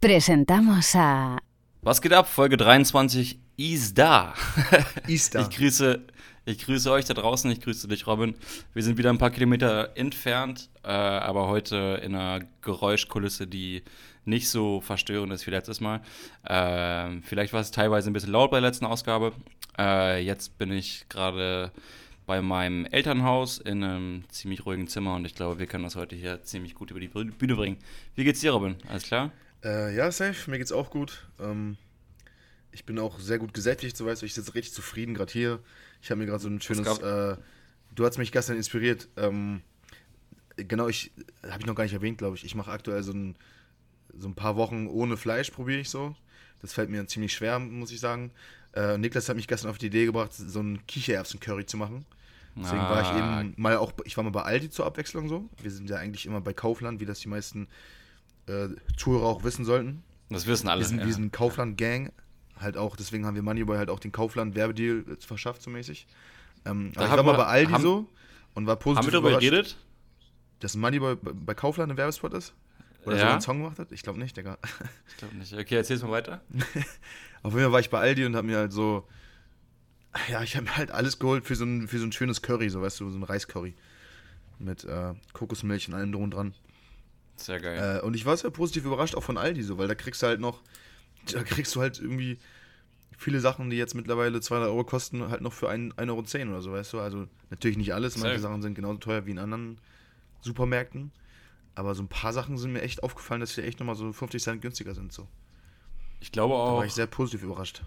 Presentamos a Was geht ab? Folge 23 ist da. Ist da. Ich grüße, ich grüße euch da draußen, ich grüße dich, Robin. Wir sind wieder ein paar Kilometer entfernt, äh, aber heute in einer Geräuschkulisse, die nicht so verstörend ist wie letztes Mal. Ähm, vielleicht war es teilweise ein bisschen laut bei der letzten Ausgabe. Äh, jetzt bin ich gerade bei meinem Elternhaus in einem ziemlich ruhigen Zimmer und ich glaube, wir können das heute hier ziemlich gut über die Bühne bringen. Wie geht's dir, Robin? Alles klar? Äh, ja, safe, mir geht's auch gut. Ähm, ich bin auch sehr gut gesättigt, so weißt du. Ich sitze richtig zufrieden gerade hier. Ich habe mir gerade so ein schönes. Äh, du hast mich gestern inspiriert. Ähm, genau, ich habe ich noch gar nicht erwähnt, glaube ich. Ich mache aktuell so ein, so ein paar Wochen ohne Fleisch, probiere ich so. Das fällt mir ziemlich schwer, muss ich sagen. Äh, Niklas hat mich gestern auf die Idee gebracht, so ein Kichererbsen-Curry zu machen. Deswegen war ich Ah. eben mal auch, ich war mal bei Aldi zur Abwechslung so. Wir sind ja eigentlich immer bei Kaufland, wie das die meisten äh, Zuhörer auch wissen sollten. Das wissen alle. Wir sind, ja. wir sind Kaufland-Gang, halt auch, deswegen haben wir Moneyboy halt auch den Kaufland-Werbedeal äh, verschafft, so mäßig. Ähm, Da aber ich war mal bei Aldi haben- so und war positiv Haben wir darüber geredet? dass Moneyboy bei Kaufland ein Werbespot ist? Oder so Ja. einen Song gemacht hat? Ich glaube nicht, Digga. Ich glaube nicht. Okay, erzähl's mal weiter. Auf jeden Fall war ich bei Aldi und hab mir halt so, ja, ich habe mir halt alles geholt für so, ein, für so ein schönes Curry, so weißt du, so ein Reiscurry. Mit äh, Kokosmilch und allem drum und dran. Sehr geil. Äh, und ich war sehr positiv überrascht, auch von Aldi so, weil da kriegst du halt noch, da kriegst du halt irgendwie viele Sachen, die jetzt mittlerweile 200 Euro kosten, halt noch für 1,10 Euro oder so, weißt du. Also natürlich nicht alles, manche Safe. Sachen sind genauso teuer wie in anderen Supermärkten. Aber so ein paar Sachen sind mir echt aufgefallen, dass sie echt nochmal so 50 Cent günstiger sind. So. ich glaube Da auch, war ich sehr positiv überrascht.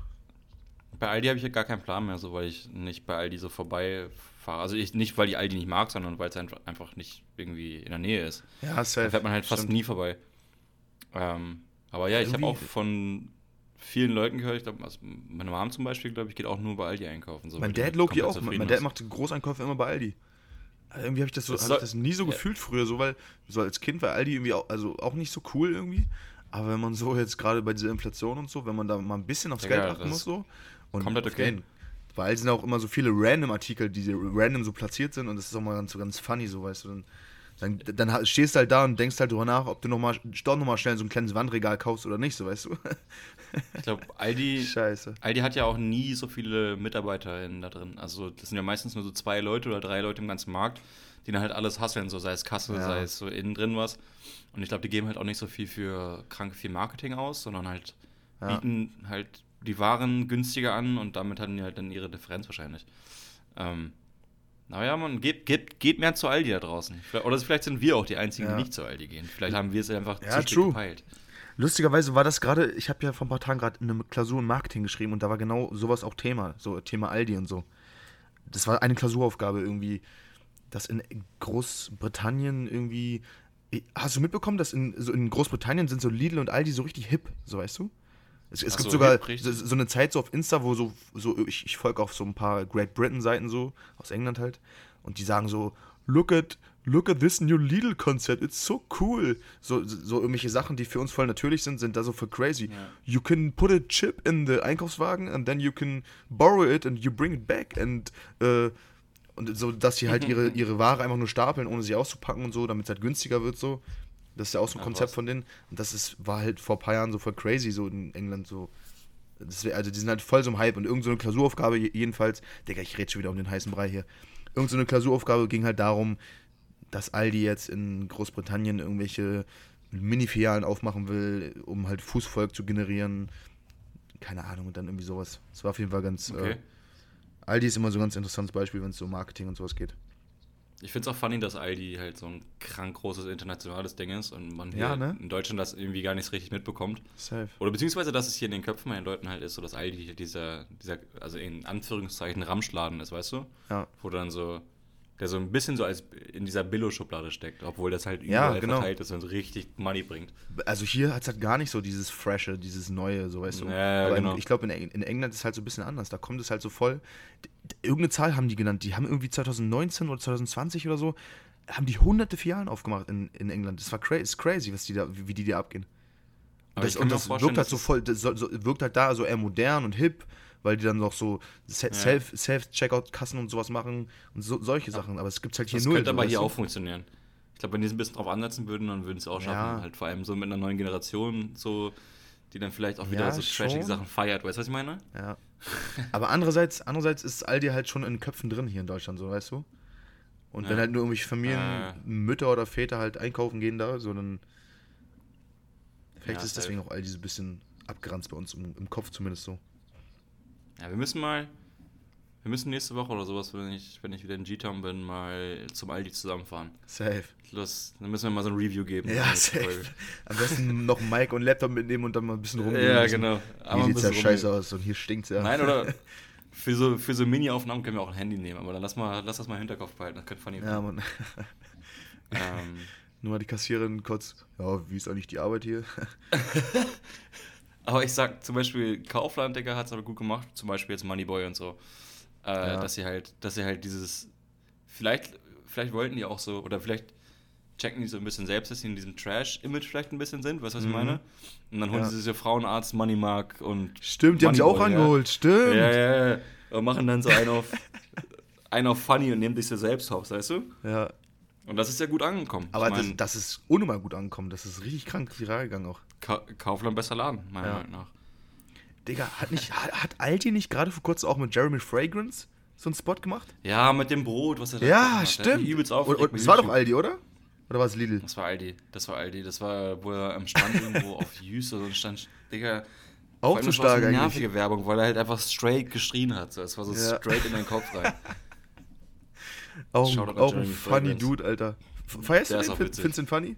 bei Aldi habe ich ja gar keinen Plan mehr, so weil ich nicht bei Aldi so vorbeifahre. Also ich, nicht, weil die Aldi nicht mag, sondern weil es einfach, nicht irgendwie in der Nähe ist. Ja, Da safe. fährt man halt fast Stimmt. nie vorbei. Ähm, aber ja, ich habe auch von vielen Leuten gehört, ich glaube, also meine Mom zum Beispiel, glaube ich, geht auch nur bei Aldi einkaufen. So, Mein Dad Loki auch. Mein, Dad ist. macht Großeinkäufe immer bei Aldi. Also irgendwie habe ich das so, Das soll- ich das nie so ja. gefühlt früher, so weil so als Kind war Aldi irgendwie auch, also auch nicht so cool irgendwie. Aber wenn man so jetzt gerade bei dieser Inflation und so, wenn man da mal ein bisschen aufs Digga, Geld achten muss so und komplett okay. den- weil sind auch immer so viele random Artikel, die random so platziert sind und das ist auch mal ganz so ganz funny so, weißt du. Dann, dann, dann stehst du halt da und denkst halt drüber nach, ob du noch mal, doch noch mal schnell so ein kleines Wandregal kaufst oder nicht, so weißt du. Ich glaube, Aldi, Scheiße. Aldi hat ja auch nie so viele MitarbeiterInnen da drin. Also das sind ja meistens nur so zwei Leute oder drei Leute im ganzen Markt, die dann halt alles hasseln, so sei es Kasse, Ja. sei es so innen drin was. Und ich glaube, die geben halt auch nicht so viel für krank viel Marketing aus, sondern halt Ja. bieten halt die Waren günstiger an und damit haben die halt dann ihre Differenz wahrscheinlich. Ähm, naja, man geht, geht, geht mehr zu Aldi da draußen. Oder vielleicht sind wir auch die Einzigen, Ja. die nicht zu Aldi gehen. Vielleicht haben wir es einfach Ja, zu spät gepeilt. Lustigerweise war das gerade, ich habe ja vor ein paar Tagen gerade eine Klausur in Marketing geschrieben und da war genau sowas auch Thema, so Thema Aldi und so. Das war eine Klausuraufgabe irgendwie, dass in Großbritannien irgendwie. Hast du mitbekommen, dass in, so in Großbritannien sind so Lidl und Aldi so richtig hip, so weißt du? Es, es gibt so, sogar so, so eine Zeit so auf Insta, wo so, so ich, ich folge auf so ein paar Great Britain-Seiten so, aus England halt, und die sagen so, look at, look at this new Lidl-Concept, it's so cool. So, so irgendwelche Sachen, die für uns voll natürlich sind, sind da so für crazy. Ja. You can put a chip in the Einkaufswagen and then you can borrow it and you bring it back and äh, und so, dass sie halt ihre, ihre Ware einfach nur stapeln, ohne sie auszupacken und so, damit es halt günstiger wird so. Das ist ja auch so ein Ach, Konzept was. von denen. Und das ist, war halt vor ein paar Jahren so voll crazy, so in England so. Das also die sind halt voll so im Hype und irgendeine so eine Klausuraufgabe je- jedenfalls, Digga, ich rede schon wieder um den heißen Brei hier. Irgend so eine Klausuraufgabe ging halt darum, dass Aldi jetzt in Großbritannien irgendwelche Mini-Filialen aufmachen will, um halt Fußvolk zu generieren. Keine Ahnung, und dann irgendwie sowas. Das war auf jeden Fall ganz. Okay. Äh, Aldi ist immer so ein ganz interessantes Beispiel, wenn es so um Marketing und sowas geht. Ich finde es auch funny, dass Aldi halt so ein krank großes internationales Ding ist und man hier Ja, ne? in Deutschland das irgendwie gar nicht richtig mitbekommt. Safe. Oder beziehungsweise, dass es hier in den Köpfen bei den Leuten halt ist, so dass Aldi dieser, dieser, also in Anführungszeichen Ramschladen ist, weißt du? Ja. Wo dann so, der so ein bisschen so als in dieser Billo-Schublade steckt, obwohl das halt Ja, überall genau. verteilt ist und richtig Money bringt. Also hier hat es halt gar nicht so dieses Freshe, dieses Neue, so weißt du. Ja, ja, Aber genau. in, ich glaube, in, in England ist es halt so ein bisschen anders. Da kommt es halt so voll. Irgendeine Zahl haben die genannt. Die haben irgendwie 2019 oder 2020 oder so, haben die hunderte Filialen aufgemacht in, in England. Das war crazy, ist crazy, was die da, wie wie die da abgehen. Aber das, und das wirkt halt so voll, das so, wirkt halt da so eher modern und hip, weil die dann noch so Se- Self- Self-Checkout-Kassen und sowas machen und so, solche Sachen. Aber es gibt halt hier Das null. könnte so, aber hier du? auch funktionieren. Ich glaube, wenn die es ein bisschen drauf ansetzen würden, dann würden sie es auch schaffen. Ja. Halt vor allem so mit einer neuen Generation, so, die dann vielleicht auch wieder Ja, so trashige. Sachen feiert. Weißt du, was ich meine? Ja. Aber andererseits, andererseits ist Aldi halt schon in Köpfen drin hier in Deutschland, so weißt du? Und wenn Ja. halt nur irgendwelche Familien, Äh. Mütter oder Väter halt einkaufen gehen da, so dann. Vielleicht Ja, ist deswegen auch Aldi so ein bisschen abgeranzt bei uns im, im Kopf zumindest so. Ja, wir müssen mal, wir müssen nächste Woche oder sowas, wenn ich, wenn ich wieder in G-Town bin, mal zum Aldi zusammenfahren. Safe. Los, dann müssen wir mal so ein Review geben. Ja, safe. Folge. Am besten noch ein Mic und Laptop mitnehmen und dann mal ein bisschen rumgehen. Ja, müssen. genau. Hier ein sieht's ja scheiße rumgehen. aus und hier stinkt's ja. Nein, oder für so, für so Mini-Aufnahmen können wir auch ein Handy nehmen, aber dann lass, mal, lass das mal im Hinterkopf behalten, das könnte funny Ja, werden. Mann. Ähm, Nur mal die Kassiererin kurz. Ja, wie ist eigentlich die Arbeit hier? aber ich sag zum Beispiel, Kaufland, Digga, hat es aber gut gemacht, zum Beispiel jetzt Moneyboy und so. Äh, Ja. Dass sie halt, dass sie halt dieses, vielleicht, vielleicht wollten die auch so, oder vielleicht checken die so ein bisschen selbst, dass sie in diesem Trash-Image vielleicht ein bisschen sind, weißt du, was ich Mhm. meine? Und dann holen Ja. sie sich so Frauenarzt, Moneymark und Stimmt, die haben sie auch ja. angeholt. Stimmt. Ja, ja, ja. Und machen dann so einen auf, einen auf Funny und nehmen sich so selbst hops, weißt du? Ja. Und das ist ja gut angekommen. Aber ich mein, das, das ist unnormal gut angekommen. Das ist richtig krank viral gegangen auch. Ka Kaufland besser Laden, meiner Ja. Meinung nach. Digga, hat, nicht, hat, Aldi nicht gerade vor kurzem auch mit Jeremy Fragrance so einen Spot gemacht? Ja, mit dem Brot, was er da Ja, gemacht stimmt. Übelst Und, das war doch. Aldi, oder? Oder war es Lidl? Das war Aldi. Das war Aldi. Das war, wo er am Stand irgendwo auf oder so stand. Digga. Auch zu so stark eine eigentlich. nervige Werbung, weil er halt einfach straight geschrien hat. So, es war so Ja. straight in den Kopf rein. Auch, auch ein funny. Dude, Alter. Feierst Der du den? Findest du den funny?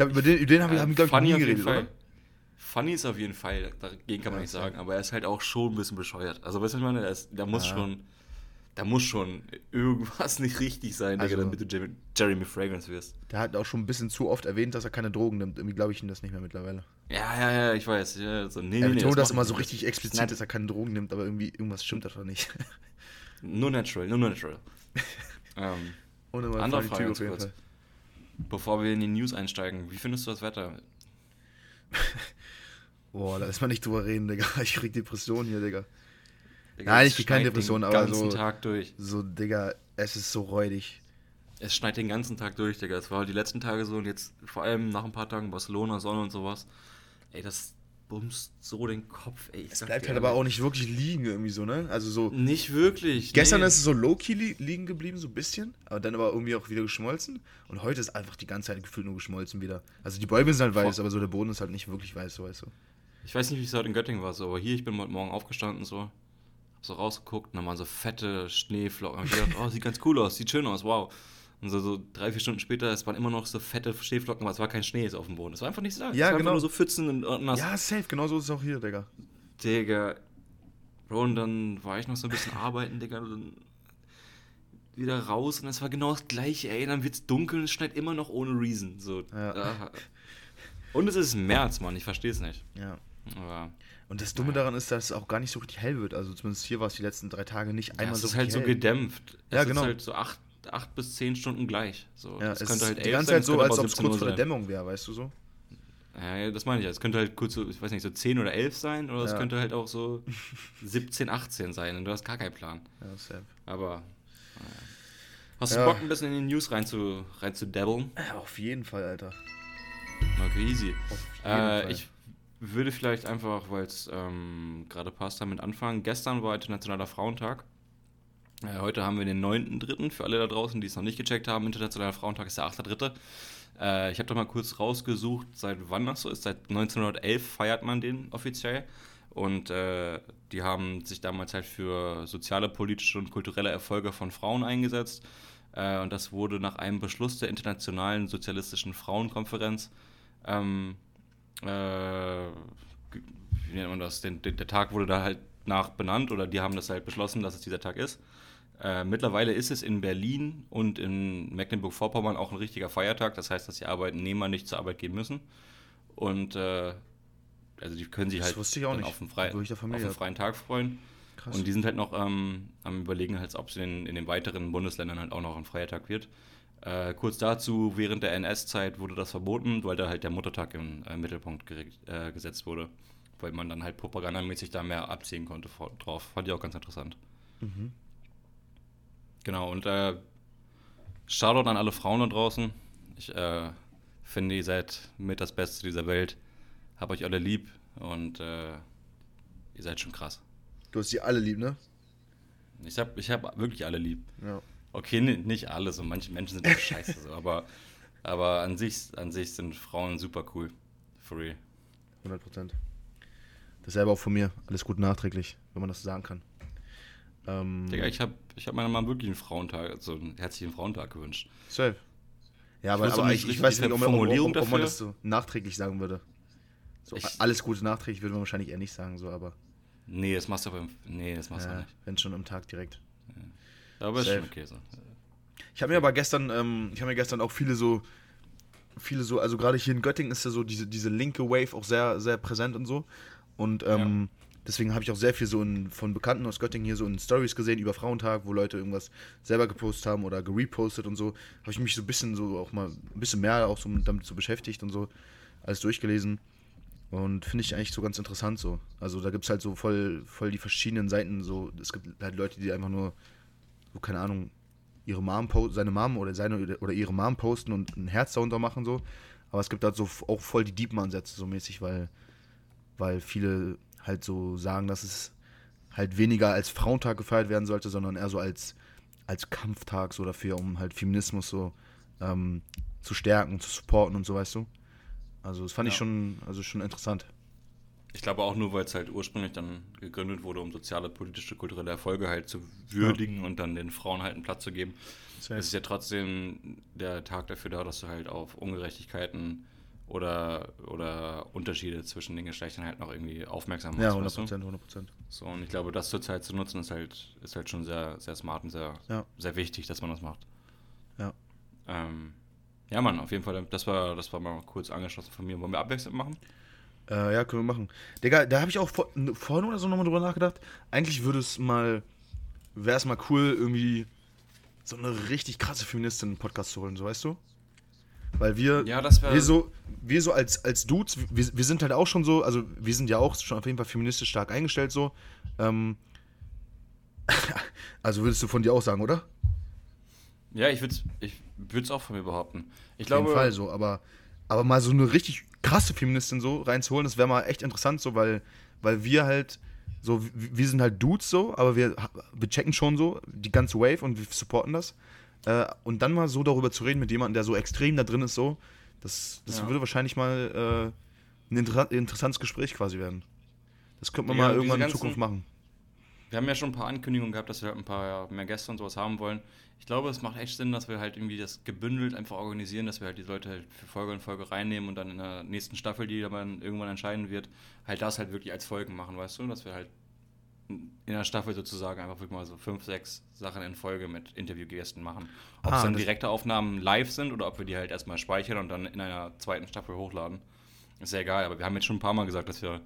Glaube, über den, über den haben wir, haben wir glaube ich, nie geredet, oder? Funny ist auf jeden Fall, dagegen kann man Ja, nicht sagen, aber er ist halt auch schon ein bisschen bescheuert. Also, weißt du, was ich meine? Er ist, da muss Ja. schon, da muss schon irgendwas nicht richtig sein, Digga, Also- damit du Jeremy, Jeremy Fragrance wirst. Der hat auch schon ein bisschen zu oft erwähnt, dass er keine Drogen nimmt. Irgendwie glaube ich ihm das nicht mehr mittlerweile. Ja, ja, ja, ich weiß. Ja, so, nee, er nee, betont das macht immer er so richtig explizit, Nein. dass er keine Drogen nimmt, aber irgendwie irgendwas stimmt einfach nicht. Nur natural, nur natural. ähm, Ohne mal Andere Frage ganz auf jeden kurz. Fall. Bevor wir in die News einsteigen, wie findest du das Wetter? Boah, da ist man nicht drüber reden, Digga. Ich krieg Depressionen hier, Digga. Digga, Nein, ich krieg keine schneit Depression, den aber ganzen so- Tag durch. So, Digga, es ist so räudig. Es schneit den ganzen Tag durch, Digga. Es war die letzten Tage so und jetzt vor allem nach ein paar Tagen Barcelona, Sonne und sowas. Ey, das bumst so den Kopf, ey. Ich Es bleibt halt aber auch nicht wirklich liegen irgendwie so, ne? Also so, Nicht wirklich. gestern nee. ist es so low-key li liegen geblieben, so ein bisschen, aber dann aber irgendwie auch wieder geschmolzen. Und heute ist einfach die ganze Zeit gefühlt nur geschmolzen wieder. Also die Bäume sind halt weiß, Voll. aber so der Boden ist halt nicht wirklich weiß, so weißt du. Ich weiß nicht, wie es heute in Göttingen war, so, aber hier, ich bin heute Morgen aufgestanden, so, hab so rausgeguckt und dann waren so fette Schneeflocken. Hab ich gedacht, oh, sieht ganz cool aus, sieht schön aus, wow. Und so, so drei, vier Stunden später, es waren immer noch so fette Schneeflocken, aber es war kein Schnee so auf dem Boden. Es war einfach nicht so. Ja, es war genau. Nur so Pfützen und, und nass. Ja, safe, genau so ist es auch hier, Digga. Digga. Bro, und dann war ich noch so ein bisschen arbeiten, Digga. Und dann wieder raus und es war genau das gleiche, ey. Dann wird's dunkel und es schneit immer noch ohne Reason. So. Ja. Und es ist März, Mann, ich verstehe es nicht. Ja. Aber Und das Dumme daran ist, dass es auch gar nicht so richtig hell wird. Also zumindest hier war es die letzten drei Tage nicht ja, einmal es so ist halt richtig so hell. gedämpft. Ja, es genau. ist halt so acht, acht bis zehn Stunden gleich. So. Ja, es es könnte halt die elf ganze sein, Zeit es so, als ob es 17 kurz vor der sein. Dämmerung wäre, weißt du so? Ja, ja, das meine ich. Es könnte halt kurz so, ich weiß nicht, so 10 oder 11 sein oder es Ja. könnte halt auch so 17, 18 sein und du hast gar keinen Plan. Ja, safe. Aber. naja. Hast Ja. du Bock, ein bisschen in die News rein zu, rein zu dabbeln? Ja, auf jeden Fall, Alter. Okay, easy. Äh, ich würde vielleicht einfach, weil es ähm, gerade passt, damit anfangen. Gestern war Internationaler Frauentag. Äh, heute haben wir den 9.3. für alle da draußen, die es noch nicht gecheckt haben. Internationaler Frauentag ist der 8.3. Äh, ich habe doch mal kurz rausgesucht, seit wann das so ist. Seit 1911 feiert man den offiziell. Und äh, die haben sich damals halt für soziale, politische und kulturelle Erfolge von Frauen eingesetzt. Äh, und das wurde nach einem Beschluss der Internationalen Sozialistischen Frauenkonferenz ähm, äh, wie nennt man das? Den, den, der Tag wurde da halt nach benannt oder die haben das halt beschlossen, dass es dieser Tag ist. Äh, mittlerweile ist es in Berlin und in Mecklenburg-Vorpommern auch ein richtiger Feiertag. Das heißt, dass die Arbeitnehmer nicht zur Arbeit gehen müssen. Und äh, also die können sich Das halt auf einen, frei, auf einen freien Tag freuen. Krass. Und die sind halt noch ähm, am überlegen, halt, ob es in, in den weiteren Bundesländern halt auch noch ein freier Tag wird. Äh, kurz dazu, während der NS-Zeit wurde das verboten, weil da halt der Muttertag im äh, Mittelpunkt äh, gesetzt wurde. Weil man dann halt propagandamäßig da mehr abziehen konnte vor, drauf. Fand ich auch ganz interessant. Mhm. Genau, und äh, Shoutout an alle Frauen da draußen. Ich äh, finde, ihr seid mit das Beste dieser Welt. Hab euch alle lieb und äh, ihr seid schon krass. Du hast sie alle lieb, ne? Ich hab, ich hab wirklich alle lieb. Ja. Okay, ni- nicht alle, so manche Menschen sind auch scheiße, so, aber, aber an, sich, an sich sind Frauen super cool. For real. 100 Prozent. Dasselbe auch von mir. Alles gut nachträglich, wenn man das so sagen kann. Ähm, Digga, ich habe ich hab meiner Mama wirklich einen Frauentag, so einen herzlichen Frauentag gewünscht. safe. Ja, aber, wusste aber nicht ich, ich weiß nicht, ob, man- ob, ob, ob man das so nachträglich sagen würde. So, Ich- alles Gute nachträglich würde man wahrscheinlich eher nicht sagen, so, aber Nee, das machst du aber Nee, das machst du ja, nicht. wenn schon am Tag direkt. Aber ist Safe. schon okay so. Ich habe mir aber gestern, ähm, ich habe mir gestern auch viele so, viele so, also gerade hier in Göttingen ist ja so diese, diese linke Wave auch sehr, sehr präsent und so. Und ähm, deswegen habe ich auch sehr viel so in, von Bekannten aus Göttingen hier so in Stories gesehen über Frauentag, wo Leute irgendwas selber gepostet haben oder gerepostet und so. Habe ich mich so ein bisschen so auch mal ein bisschen mehr auch so damit so beschäftigt und so, alles durchgelesen. Und finde ich eigentlich so ganz interessant so. Also da gibt es halt so voll, voll die verschiedenen Seiten. So, es gibt halt Leute, die einfach nur, so keine Ahnung, ihre Mom seine Mom oder seine oder ihre Mom posten und ein Herz darunter machen so. Aber es gibt halt so auch voll die deepen Ansätze so mäßig, weil, weil viele halt so sagen, dass es halt weniger als Frauentag gefeiert werden sollte, sondern eher so als, als Kampftag so dafür, um halt Feminismus so ähm, zu stärken, zu supporten und so, weißt du. Also das fand ich Ja. schon, also schon interessant. Ich glaube auch nur, weil es halt ursprünglich dann gegründet wurde, um soziale, politische, kulturelle Erfolge halt zu würdigen und dann den Frauen halt einen Platz zu geben. Es ist ja trotzdem der Tag dafür da, dass du halt auf Ungerechtigkeiten oder, oder Unterschiede zwischen den Geschlechtern halt noch irgendwie aufmerksam machst. Ja, 100 weißt du? Prozent, 100 Prozent. So, und ich glaube, das zurzeit zu nutzen, ist halt, ist halt schon sehr, sehr smart und sehr, Ja. sehr wichtig, dass man das macht. Ja. Ähm, ja, Mann, auf jeden Fall, das war, das war mal kurz angeschlossen von mir. Wollen wir abwechselnd machen? Äh, ja, können wir machen. Digga, da habe ich auch vor, vorhin oder so nochmal drüber nachgedacht. Eigentlich würde es mal, wäre es mal cool, irgendwie so eine richtig krasse Feministin in den Podcast zu holen, so weißt du? Weil wir, Ja, wir so, wir so als, als Dudes, wir, wir sind halt auch schon so, also wir sind ja auch schon auf jeden Fall feministisch stark eingestellt so. Ähm, also würdest du von dir auch sagen, oder? Ja, ich würde es ich würd's auch von mir behaupten. Ich Auf jeden Fall so, aber, aber mal so eine richtig krasse Feministin so reinzuholen, das wäre mal echt interessant so, weil, weil wir halt so, wir sind halt Dudes so, aber wir, wir checken schon so die ganze Wave und wir supporten das. Äh, und dann mal so darüber zu reden mit jemandem, der so extrem da drin ist, so, das, das Ja. würde wahrscheinlich mal äh, ein inter interessantes Gespräch quasi werden. Das könnte man Ja, mal irgendwann in Zukunft machen. wir haben ja schon ein paar Ankündigungen gehabt, dass wir halt ein paar mehr Gäste und sowas haben wollen. Ich glaube, es macht echt Sinn, dass wir halt irgendwie das gebündelt einfach organisieren, dass wir halt die Leute halt für Folge und Folge reinnehmen und dann in der nächsten Staffel, die dann irgendwann entscheiden wird, halt das halt wirklich als Folgen machen, weißt du? Dass wir halt in der Staffel sozusagen einfach wirklich mal so fünf, sechs Sachen in Folge mit Interviewgästen machen. Ob es Ah, dann direkte Aufnahmen live sind oder ob wir die halt erstmal speichern und dann in einer zweiten Staffel hochladen. Ist ja egal, aber wir haben jetzt schon ein paar Mal gesagt, dass wir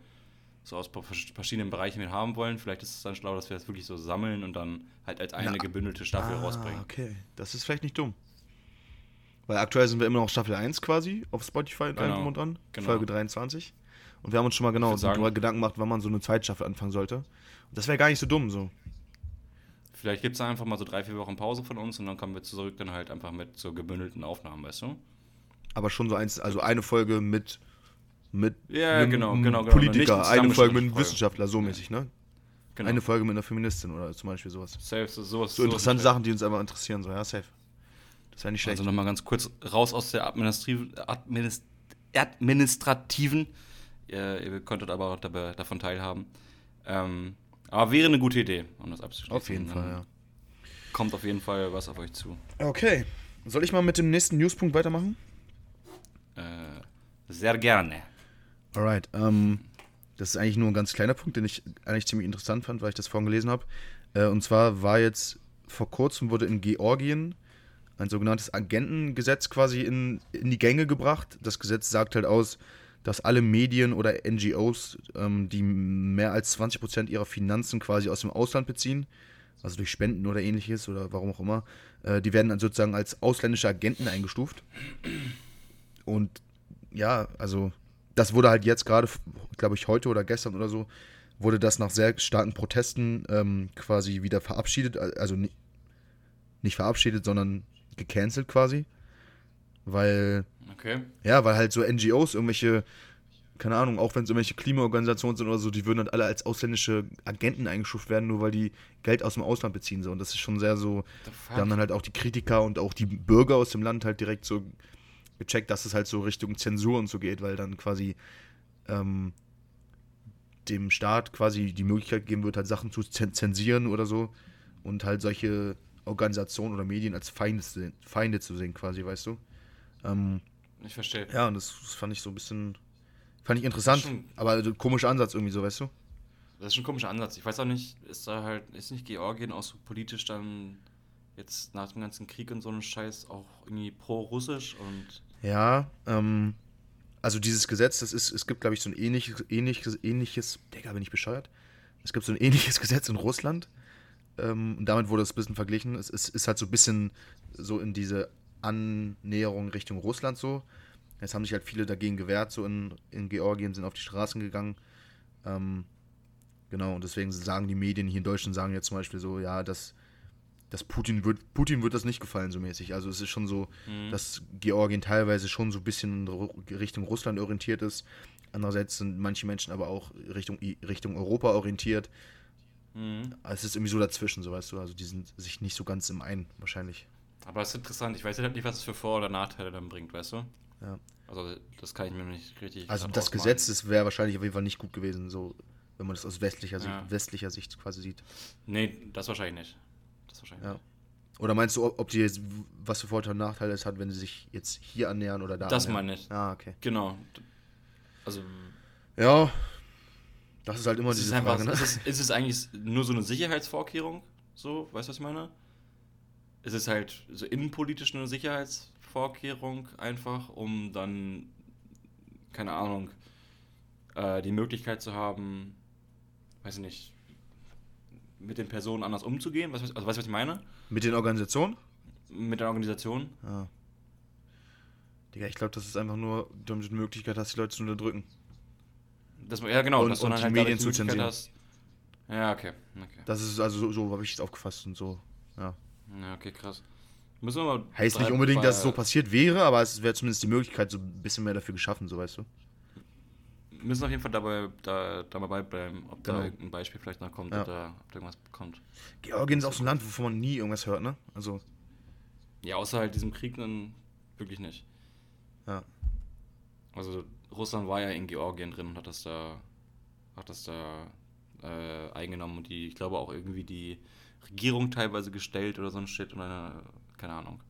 so aus vers- verschiedenen Bereichen mit haben wollen. Vielleicht ist es dann schlau, dass wir das wirklich so sammeln und dann halt als eine Na, gebündelte Staffel ah, rausbringen. okay. Das ist vielleicht nicht dumm. Weil aktuell sind wir immer noch Staffel 1 quasi auf Spotify und allem Genau, drum und dran. genau. Folge 23. Und wir haben uns schon mal genau darüber Gedanken gemacht, wann man so eine Zweitstaffel anfangen sollte. Und das wäre gar nicht so dumm so. Vielleicht gibt es einfach mal so drei, vier Wochen Pause von uns und dann kommen wir zurück dann halt einfach mit so gebündelten Aufnahmen, weißt du? Aber schon so eins, also eine Folge mit, mit Ja, einem genau, genau, genau. Politiker, eine Folge mit einem Wissenschaftler, so Ja. mäßig, ne? Genau. Eine Folge mit einer Feministin oder zum Beispiel sowas. Safe, so, sowas. So interessante Sachen, die uns einfach interessieren, so, ja, safe. Das wäre nicht schlecht. Also nochmal ganz kurz raus aus der administrativen, Administ administrativen. Ihr, ihr konntet aber auch dabei, davon teilhaben. Ähm, aber wäre eine gute Idee, um das abzuschließen. auf jeden Dann Fall, ja. Kommt auf jeden Fall was auf euch zu. Okay. Soll ich mal mit dem nächsten Newspunkt weitermachen? Äh, sehr gerne. Alright, ähm, das ist eigentlich nur ein ganz kleiner Punkt, den ich eigentlich ziemlich interessant fand, weil ich das vorhin gelesen habe. Äh, und zwar war jetzt vor kurzem wurde in Georgien ein sogenanntes Agentengesetz quasi in, in die Gänge gebracht. Das Gesetz sagt halt aus, dass alle Medien oder NGOs, ähm, die mehr als 20% ihrer Finanzen quasi aus dem Ausland beziehen, also durch Spenden oder ähnliches oder warum auch immer, äh, die werden dann sozusagen als ausländische Agenten eingestuft. Und ja, also das wurde halt jetzt gerade, glaube ich, heute oder gestern oder so, wurde das nach sehr starken Protesten ähm, quasi wieder verabschiedet. Also ni- nicht verabschiedet, sondern gecancelt quasi. Weil, Okay. ja, weil halt so NGOs, irgendwelche, keine Ahnung, auch wenn es irgendwelche Klimaorganisationen sind oder so, die würden dann alle als ausländische Agenten eingestuft werden, nur weil die Geld aus dem Ausland beziehen. So. Und das ist schon sehr so, da haben dann halt auch die Kritiker und auch die Bürger aus dem Land halt direkt so gecheckt, dass es halt so Richtung Zensur und so geht, weil dann quasi ähm, dem Staat quasi die Möglichkeit gegeben wird, halt Sachen zu zen- zensieren oder so und halt solche Organisationen oder Medien als Feinde, Feinde zu sehen, quasi, weißt du? Ähm, Ich verstehe. ja, und das, das fand ich so ein bisschen, fand ich interessant, Schon- aber so komischer Ansatz irgendwie so, weißt du? Das ist schon ein komischer Ansatz. Ich weiß auch nicht, ist da halt, ist nicht Georgien auch so politisch dann jetzt nach dem ganzen Krieg und so einem Scheiß auch irgendwie pro-russisch und Ja, ähm, also dieses Gesetz, das ist, es gibt, glaube ich, so ein ähnliches, ähnliches, ähnliches, Digga, bin ich bescheuert? Es gibt so ein ähnliches Gesetz in Russland. Ähm, und damit wurde es ein bisschen verglichen. Es ist, ist halt so ein bisschen so in diese Annäherung Richtung Russland so. Jetzt haben sich halt viele dagegen gewehrt, so in, in Georgien, sind auf die Straßen gegangen. Ähm, genau, und deswegen sagen die Medien hier in Deutschland, sagen jetzt zum Beispiel so, ja, dass, dass Putin wird, Putin wird das nicht gefallen, so mäßig. Also es ist schon so, Mhm. dass Georgien teilweise schon so ein bisschen in Richtung Russland orientiert ist. Andererseits sind manche Menschen aber auch Richtung, Richtung Europa orientiert. Mhm. Es ist irgendwie so dazwischen, so weißt du. Also die sind sich nicht so ganz im Einen, wahrscheinlich. Aber es ist interessant, ich weiß halt nicht, was es für Vor- oder Nachteile dann bringt, weißt du? Ja. Also das kann ich mir nicht richtig. Also das ausmalen. Gesetz, das wäre wahrscheinlich auf jeden Fall nicht gut gewesen, so wenn man das aus westlicher, Sicht, Ja. westlicher Sicht quasi sieht. Nee, das wahrscheinlich nicht. Das wahrscheinlich Ja. nicht. Oder meinst du, ob, die jetzt, was für Vorteile und Nachteile es hat, wenn sie sich jetzt hier annähern oder da Das annähern? meine ich. Ah, okay. Genau. Also Ja, das ist halt immer ist es, diese einfach, Frage, ne? ist, es, ist es eigentlich nur so eine Sicherheitsvorkehrung? So, weißt du, was ich meine? Ist es halt so innenpolitisch eine Sicherheitsvorkehrung einfach, um dann, keine Ahnung, äh, die Möglichkeit zu haben, weiß ich nicht, mit den Personen anders umzugehen? Was, also weißt du, was ich meine? Mit den Organisationen? Mit der Organisation? Ja. Digga, ich glaube, das ist einfach nur damit du die Möglichkeit hast, die Leute zu unterdrücken. Das, ja, genau, Und- dass und dann die halt Medien zu zensieren. Ja, okay. okay. Das ist also so, so habe ich es aufgefasst und so. Ja. Ja, okay, krass. Müssen wir mal Heißt nicht unbedingt, dass es so passiert wäre, aber es wäre zumindest die Möglichkeit, so ein bisschen mehr dafür geschaffen, so weißt du. müssen auf jeden Fall dabei, da, dabei bleiben, ob Genau. da irgendein Beispiel vielleicht noch kommt Ja. oder ob da irgendwas kommt. Georgien ist auch so ein Land, wovon man nie irgendwas hört, ne? Also, Ja, außer halt diesem Krieg dann wirklich nicht. ja. Also Russland war ja in Georgien drin und hat das da, hat das da äh, eingenommen und die, ich glaube auch irgendwie die Regierung teilweise gestellt oder so ein Shit und eine, keine Ahnung.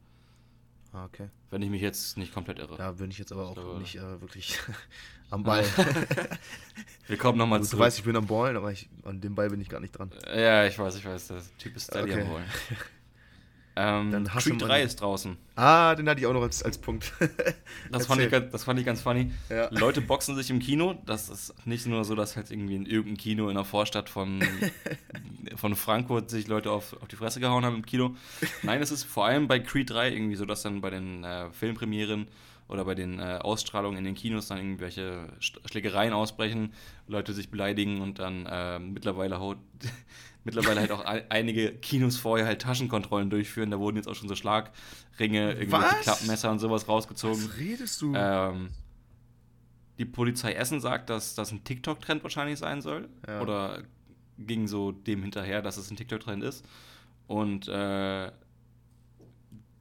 Ah, okay. Wenn ich mich jetzt nicht komplett irre. Da bin ich jetzt aber auch glaube- nicht äh, wirklich am Ball. Wir kommen nochmal du zurück. weißt, ich bin am Ballen, aber ich, an dem Ball bin ich gar nicht dran. ja, ich weiß, ich weiß, der Typ ist Steady Okay. am Holen. Ähm, Dann Creed man- 3 ist draußen. Ah, den hatte ich auch noch als, als Punkt. Das fand, ich, das fand ich ganz funny. Ja. Leute boxen sich im Kino. Das ist nicht nur so, dass halt irgendwie in irgendeinem Kino in der Vorstadt von, von Frankfurt sich Leute auf, auf die Fresse gehauen haben im Kino. Nein, es ist vor allem bei Creed 3 irgendwie so, dass dann bei den äh, Filmpremieren oder bei den äh, Ausstrahlungen in den Kinos dann irgendwelche Sch- Schlägereien ausbrechen, Leute sich beleidigen und dann äh, mittlerweile haut, mittlerweile halt auch ein- einige Kinos vorher halt Taschenkontrollen durchführen. Da wurden jetzt auch schon so Schlagringe, irgendwelche? Klappmesser und sowas rausgezogen. Was redest du? Ähm, die Polizei Essen sagt, dass das ein TikTok-Trend wahrscheinlich sein soll. Ja. Oder ging so dem hinterher, dass es ein TikTok-Trend ist. Und äh,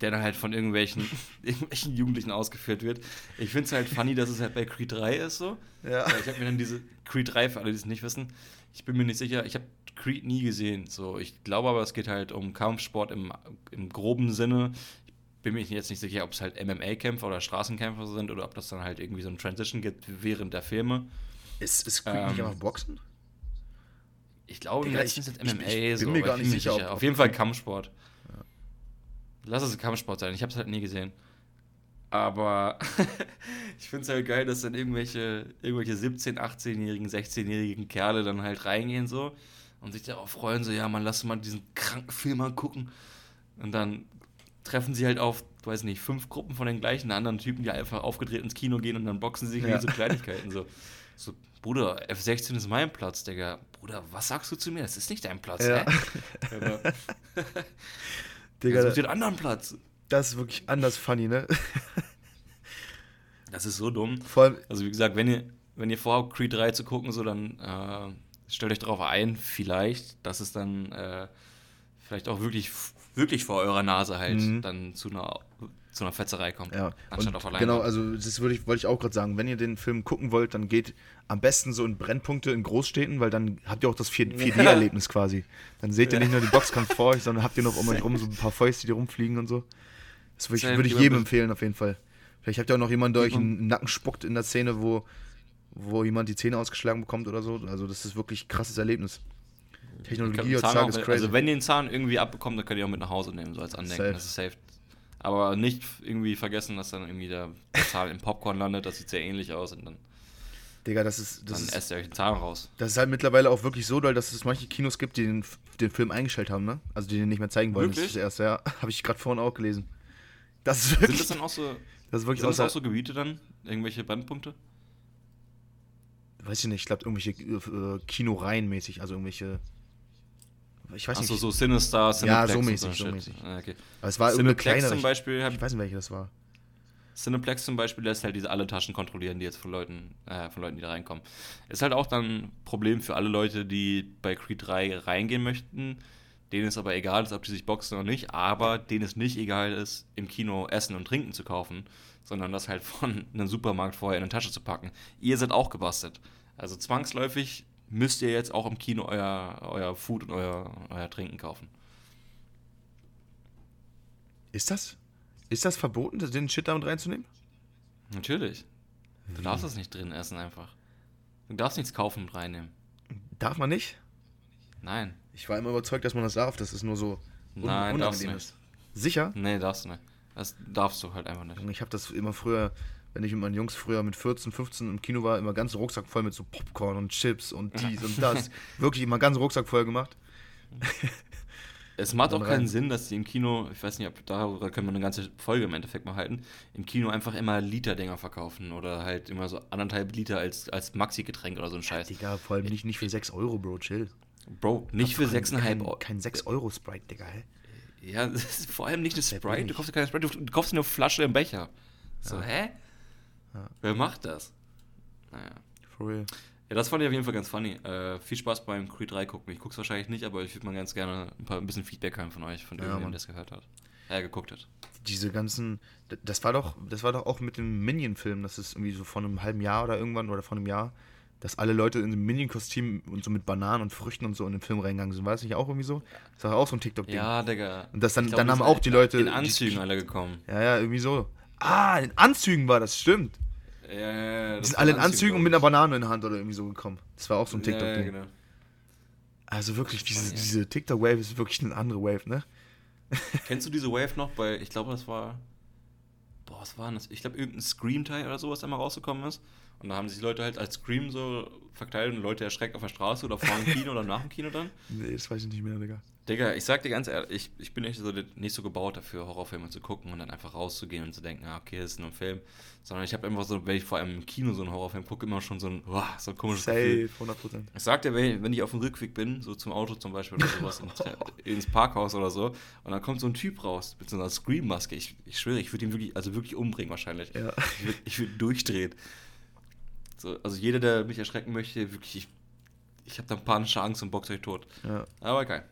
der dann halt von irgendwelchen, irgendwelchen Jugendlichen ausgeführt wird. Ich finde es halt funny, dass es halt bei Creed 3 ist so. ja. Ich habe mir dann diese Creed 3, für alle, die es nicht wissen, ich bin mir nicht sicher, ich habe Creed nie gesehen. So, ich glaube aber, es geht halt um Kampfsport im, im groben Sinne. Ich bin mir jetzt nicht sicher, ob es halt MMA-Kämpfer oder Straßenkämpfer sind oder ob das dann halt irgendwie so ein Transition gibt während der Filme. Ist, ist Creed Ähm, nicht einfach Boxen? Ich glaube, Digga, letzten ich- sind ich- ich MMA bin so. mir gar ich nicht sicher, ob- Auf jeden Fall Kampfsport. Lass es Kampfsport sein. Ich habe es halt nie gesehen. Aber ich finde es halt geil, dass dann irgendwelche, irgendwelche 17-, 18-jährigen, 16-jährigen Kerle dann halt reingehen so und sich darauf freuen, so, ja, man, lass mal diesen kranken Film angucken. Und dann treffen sie halt auf, weiß nicht, fünf Gruppen von den gleichen anderen Typen, die einfach aufgedreht ins Kino gehen und dann boxen sie sich Ja. so Kleinigkeiten. So, so, Bruder, F16 ist mein Platz, Digga. Bruder, was sagst du zu mir? Das ist nicht dein Platz, Ja. hä? Digga, Such dir einen anderen Platz. das ist wirklich anders funny, ne? Das ist so dumm. Vor allem, Also wie gesagt, wenn ihr, wenn ihr vorhabt, Creed 3 zu gucken, so dann äh, stellt euch darauf ein, vielleicht, dass es dann äh, vielleicht auch wirklich, wirklich vor eurer Nase halt Mhm. dann zu einer, zu einer Fetzerei kommt. Ja, Anstatt und auf allein. genau, also das würde ich, wollte ich auch gerade sagen. Wenn ihr den Film gucken wollt, dann geht am besten so in Brennpunkte in Großstädten, weil dann habt ihr auch das 4- 4D-Erlebnis quasi. Dann seht ihr nicht nur den Boxkampf vor euch, sondern habt ihr noch um euch rum so ein paar Fäuste, die rumfliegen und so. Das würde ich, würde ich jedem empfehlen, auf jeden Fall. Vielleicht habt ihr auch noch jemanden, der euch den Nacken spuckt in der Szene, wo, wo jemand die Zähne ausgeschlagen bekommt oder so. Also das ist wirklich ein krasses Erlebnis. Technologie heutzutage ist crazy. Also wenn ihr den Zahn irgendwie abbekommt, dann könnt ihr auch mit nach Hause nehmen, so als Andenken. Safe. Das ist safe. Aber nicht irgendwie vergessen, dass dann irgendwie der, Zahn im Popcorn landet. Das sieht sehr ähnlich aus und dann, Digga, das ist, das dann ist esst ihr euch den Zahn raus. Das ist halt mittlerweile auch wirklich so doll, dass es manche Kinos gibt, die den, den Film eingestellt haben, ne? Also die den nicht mehr zeigen wollen. Wirklich? Das ist das erste, ja. Habe ich gerade vorhin auch gelesen. Das ist Sind wirklich, das dann auch so, das ist wirklich sind das auch so Gebiete dann? Irgendwelche Brennpunkte? Weiß ich nicht, ich glaube irgendwelche äh, Kinoreihen mäßig, also irgendwelche, ich weiß Achso, nicht, so Sinister, Ja, Cineplex so und mäßig, so mäßig. Ah, Okay. aber es war irgendeine Cineplex kleinere, zum ich, Beispiel, hab, ich weiß nicht, welche das war. Cineplex zum Beispiel lässt halt diese alle Taschen kontrollieren, die jetzt von Leuten, äh, von Leuten, die da reinkommen. Ist halt auch dann ein Problem für alle Leute, die bei Creed 3 reingehen möchten, denen es aber egal ist, ob die sich boxen oder nicht, aber denen es nicht egal ist, im Kino Essen und Trinken zu kaufen, sondern das halt von einem Supermarkt vorher in eine Tasche zu packen. Ihr seid auch gebastelt. Also zwangsläufig müsst ihr jetzt auch im Kino euer, euer Food und euer, euer Trinken kaufen. Ist das? Ist das verboten, den Shit damit reinzunehmen? Natürlich. Du darfst das nicht drin essen einfach. Du darfst nichts kaufen und reinnehmen. Darf man nicht? Nein. Ich war immer überzeugt, dass man das darf, dass es nur so un Nein, unangenehm ist. Sicher? Nee, darfst du nicht. Das darfst du halt einfach nicht. Ich habe das immer früher, wenn ich mit meinen Jungs früher mit 14, 15 im Kino war, immer ganz Rucksack voll mit so Popcorn und Chips und dies und das. Wirklich immer ganz Rucksack voll gemacht. Es macht auch keinen rein. Sinn, dass die im Kino, ich weiß nicht, ob darüber können wir eine ganze Folge im Endeffekt mal halten, im Kino einfach immer Liter-Dinger verkaufen oder halt immer so anderthalb Liter als, als Maxi-Getränk oder so ein Scheiß. Digga, vor allem nicht, nicht für 6 Euro, Bro, chill. Bro, nicht für Kein- 6,5 kein- Euro. Kein 6 Euro Sprite, Digga, hä? Ja, das ist vor allem nicht eine Sprite. Du kaufst ja keine Sprite, du, kaufst eine Flasche im Becher. So, hä? Ja. Wer macht das? Naja. For real. Ja, das fand ich auf jeden Fall ganz funny. Äh, viel Spaß beim Creed 3 gucken. Ich guck's wahrscheinlich nicht, aber ich würde mal ganz gerne ein, paar, ein bisschen Feedback haben von euch, von Ja, Mann. der es gehört hat. Ja, geguckt hat. Diese ganzen, das war doch, das war doch auch mit dem Minion-Film, das ist irgendwie so vor einem halben Jahr oder irgendwann oder vor einem Jahr, dass alle Leute in dem Minion-Kostüm und so mit Bananen und Früchten und so in den Film reingegangen sind. War das nicht auch irgendwie so? Das war auch so ein TikTok-Ding. Ja, Digga. Und das dann- Ich dann die haben auch die Leute- In die- Anzügen alle gekommen. Ja, ja, irgendwie so. Ah, in Anzügen war das, stimmt. Ja, ja, ja. Die sind alle in Anzügen und mit einer Banane in der Hand oder irgendwie so gekommen. Das war auch so ein TikTok. TikTok-Ding. Ja, genau. Also wirklich, diese, Ja. diese TikTok-Wave ist wirklich eine andere Wave, ne? Kennst du diese Wave noch bei, ich glaube, das war. Boah, was war denn das? Ich glaube, irgendein Scream-Teil oder sowas, der mal rausgekommen ist. Und da haben sich Leute halt als Scream so verkleidet und Leute erschreckt auf der Straße oder vor dem Kino oder nach dem Kino dann. Nee, das weiß ich nicht mehr, Digga. Digga, ich sag dir ganz ehrlich, ich, ich bin echt so, nicht so gebaut dafür, Horrorfilme zu gucken und dann einfach rauszugehen und zu denken, ah, okay, das ist nur ein Film. Sondern ich habe einfach so, wenn ich vor allem im Kino so einen Horrorfilm gucke, immer schon so ein, boah, so ein komisches Gefühl. Safe, 100%. Ich sag dir, wenn wenn ich auf dem Rückweg bin, so zum Auto zum Beispiel oder sowas, ins Parkhaus oder so, und dann kommt so ein Typ raus mit so einer Scream-Maske. Ich, ich schwöre, ich würde ihn wirklich, also wirklich umbringen wahrscheinlich. Ja. Ich würde würd durchdrehen. So, also jeder, der mich erschrecken möchte, wirklich, ich, ich habe da panische Angst und boxe euch tot. Ja. Aber geil.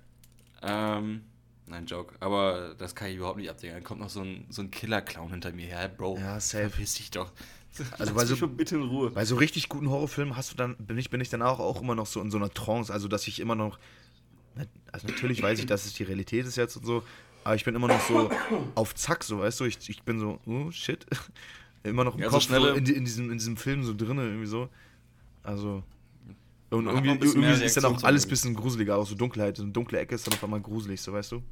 Ähm, nein, Joke. Aber das kann ich überhaupt nicht abdecken. Dann kommt noch so ein, so ein Killer-Clown hinter mir her, Bro. Ja, safe. Verpiss dich doch. Also, weil so- schon bitte in Ruhe. Bei so richtig guten Horrorfilmen hast du dann, bin ich, bin ich danach auch immer noch so in so einer Trance, also dass ich immer noch, also natürlich weiß ich, dass es die Realität ist jetzt und so, aber ich bin immer noch so auf Zack, so, weißt du, ich, ich bin so, oh shit, immer noch im Ja, Kopf so in, in, diesem, in diesem Film so drin, irgendwie so, also, und Man irgendwie, irgendwie ist dann auch alles ein bisschen gruseliger, auch so Dunkelheit, so eine dunkle Ecke ist dann auf einmal gruselig, so, weißt du,